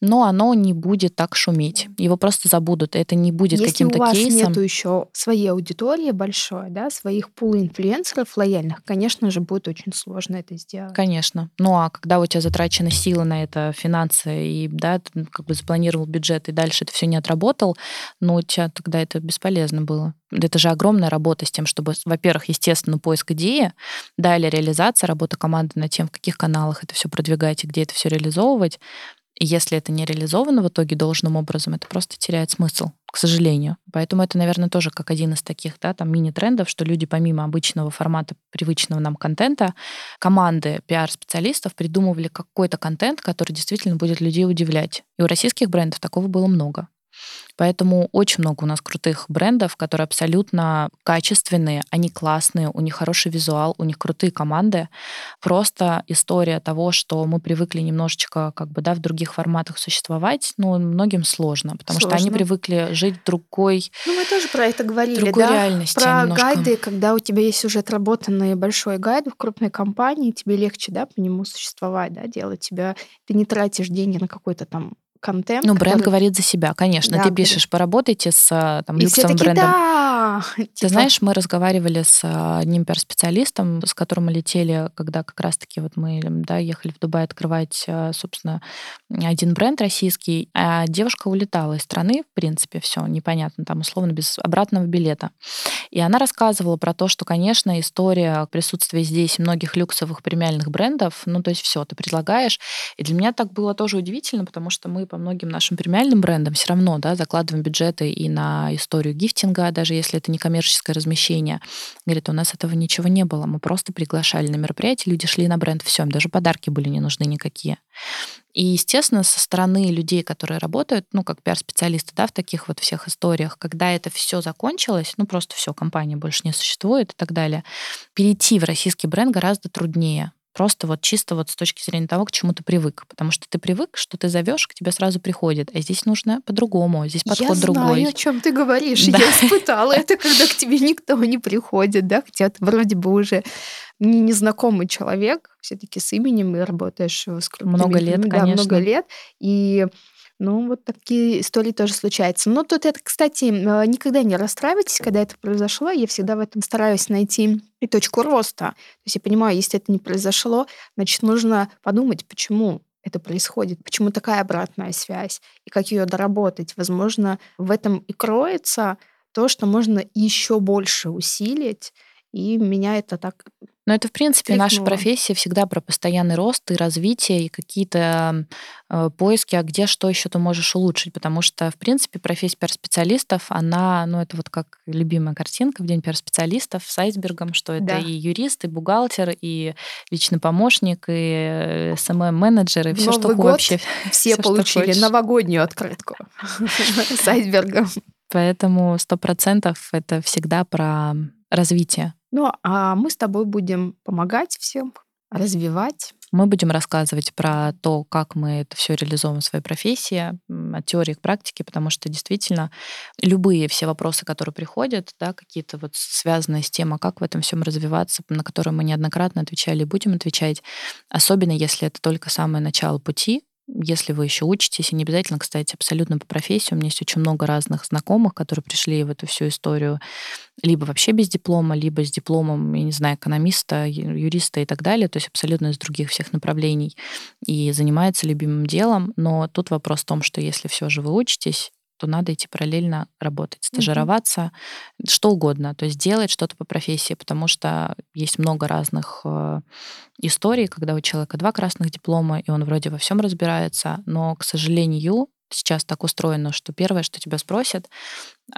но оно не будет так шуметь. Его просто забудут. Это не будет каким-то кейсом. Если у вас нету еще своей аудитории, аудитории большой, да, своих пул инфлюенсеров лояльных, конечно же, будет очень сложно это сделать. Конечно. Ну а когда у тебя затрачены силы на это, финансы, и да, ты как бы запланировал бюджет, и дальше это все не отработал, ну у тебя тогда это бесполезно было. Это же огромная работа с тем, чтобы, во-первых, естественно, поиск идеи, далее реализация, работа команды над тем, в каких каналах это все продвигать и где это все реализовывать. Если это не реализовано в итоге должным образом, это просто теряет смысл, к сожалению. Поэтому это, наверное, тоже как один из таких, да, там мини-трендов, что люди помимо обычного формата привычного нам контента, команды пиар-специалистов придумывали какой-то контент, который действительно будет людей удивлять. И у российских брендов такого было много. Поэтому очень много у нас крутых брендов, которые абсолютно качественные, они классные, у них хороший визуал, у них крутые команды. Просто история того, что мы привыкли немножечко как бы да, в других форматах существовать, ну, многим сложно, потому сложно. что они привыкли жить другой Ну, мы тоже про это говорили, другой да? реальности Про немножко. гайды, когда у тебя есть уже отработанный большой гайд в крупной компании, тебе легче, да, по нему существовать, да, делать тебя... Ты не тратишь деньги на какой-то там контент. Ну, бренд который... говорит за себя, конечно. Да, ты пишешь, поработайте с а, там, люксовым брендом. Да! Ты типа... знаешь, мы разговаривали с а, одним пиар-специалистом, с которым мы летели, когда как раз-таки вот мы да, ехали в Дубай открывать, а, собственно, один бренд российский, а девушка улетала из страны, в принципе, все непонятно, там условно без обратного билета. И она рассказывала про то, что, конечно, история присутствия здесь многих люксовых премиальных брендов, ну, то есть все, ты предлагаешь. И для меня так было тоже удивительно, потому что мы по многим нашим премиальным брендам все равно да, закладываем бюджеты и на историю гифтинга, даже если это не коммерческое размещение. Говорит, у нас этого ничего не было. Мы просто приглашали на мероприятие, люди шли на бренд, все, им даже подарки были не нужны никакие. И, естественно, со стороны людей, которые работают, ну, как пиар-специалисты, да, в таких вот всех историях, когда это все закончилось, ну, просто все, компания больше не существует и так далее, перейти в российский бренд гораздо труднее. Просто вот чисто вот с точки зрения того, к чему ты привык. Потому что ты привык, что ты зовешь, к тебе сразу приходит. А здесь нужно по-другому, здесь подход я другой. Я знаю, о чем ты говоришь. Да. Я испытала это, когда к тебе никто не приходит, да, хотя ты вроде бы уже не незнакомый человек, все-таки с именем и работаешь с крупными Много лет, да, конечно. много лет. И ну, вот такие истории тоже случаются. Но тут это, кстати, э, никогда не расстраивайтесь, когда это произошло. Я всегда в этом стараюсь найти и точку роста. То есть я понимаю, если это не произошло, значит, нужно подумать, почему это происходит, почему такая обратная связь, и как ее доработать. Возможно, в этом и кроется то, что можно еще больше усилить, и меня это так но это, в принципе, Тряхнуло. наша профессия всегда про постоянный рост и развитие, и какие-то э, поиски, а где что еще ты можешь улучшить. Потому что, в принципе, профессия пиар-специалистов, она, ну, это вот как любимая картинка в день пиар-специалистов с айсбергом, что это Да. и юрист, и бухгалтер, и личный помощник, и СММ-менеджер, и В все, что Новый год вообще. все что получили новогоднюю открытку с айсбергом. Поэтому сто процентов это всегда про развитие. Ну, а мы с тобой будем помогать всем, развивать. Мы будем рассказывать про то, как мы это все реализуем в своей профессии, от теории к практике, потому что действительно любые все вопросы, которые приходят, да, какие-то вот связанные с тем, а как в этом всем развиваться, на которые мы неоднократно отвечали и будем отвечать, особенно если это только самое начало пути, если вы еще учитесь, и не обязательно, кстати, абсолютно по профессии. У меня есть очень много разных знакомых, которые пришли в эту всю историю либо вообще без диплома, либо с дипломом, я не знаю, экономиста, юриста и так далее, то есть абсолютно из других всех направлений, и занимается любимым делом. Но тут вопрос в том, что если все же вы учитесь, то надо идти параллельно работать, стажироваться, что угодно, то есть делать что-то по профессии, потому что есть много разных э, историй, когда у человека два красных диплома, и он вроде во всем разбирается, но, к сожалению, сейчас так устроено, что первое, что тебя спросят,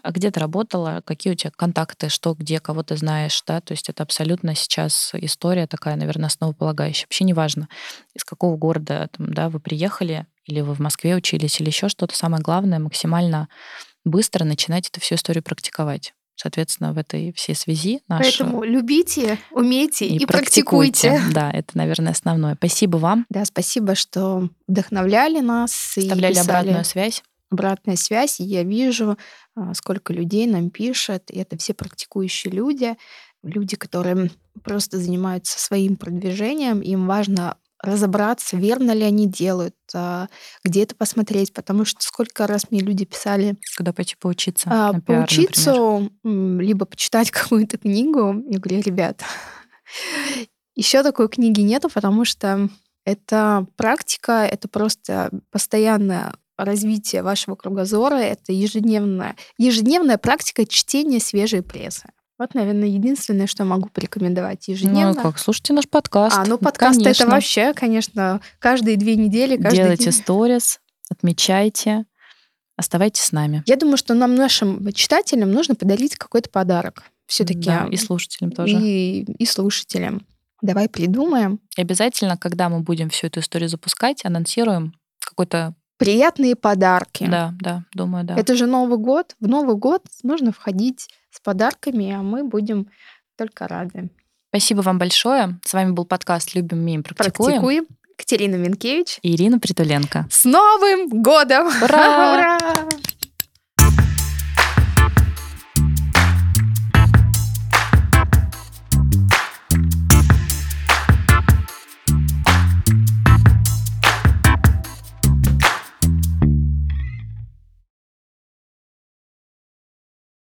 а где ты работала, какие у тебя контакты, что, где, кого ты знаешь, да, то есть это абсолютно сейчас история такая, наверное, основополагающая. Вообще неважно, из какого города там, да, вы приехали, или вы в Москве учились, или еще что-то, самое главное, максимально быстро начинать эту всю историю практиковать. Соответственно, в этой всей связи наш Поэтому любите, умейте и, практикуйте. Да, это, наверное, основное. Спасибо вам. Да, спасибо, что вдохновляли нас и Вставляли писали обратную связь. обратная связь. И я вижу, а, сколько людей нам пишет. И это все практикующие люди, люди, которые просто занимаются своим продвижением. Им важно разобраться, верно ли они делают, где это посмотреть, потому что сколько раз мне люди писали Куда пойти поучиться? а, на пиар, поучиться, например. либо почитать какую-то книгу. Я говорю, ребят, еще такой книги нету, потому что это практика, это просто постоянное развитие вашего кругозора, это ежедневная, ежедневная практика чтения свежей прессы. Вот, наверное, единственное, что могу порекомендовать Ну, ежедневно. а как? Слушайте наш подкаст. А, ну подкаст Конечно. это вообще, конечно, каждые две недели, каждый Делайте день. сторис, отмечайте, оставайтесь с нами. Я думаю, что нам, нашим читателям, нужно подарить какой-то подарок. Все-таки Да, и слушателям тоже. И, и слушателям. Давай придумаем. И обязательно, когда мы будем всю эту историю запускать, анонсируем какой-то... Приятные подарки. Да, да, думаю, да. Это же Новый год. В Новый год нужно входить с подарками, а мы будем только рады. Спасибо вам большое. С вами был подкаст «Любим, умеем, практикуем». Практикуем. Катерина Минкевич. И Ирина Притуленко. С Новым годом! Ура! Ура!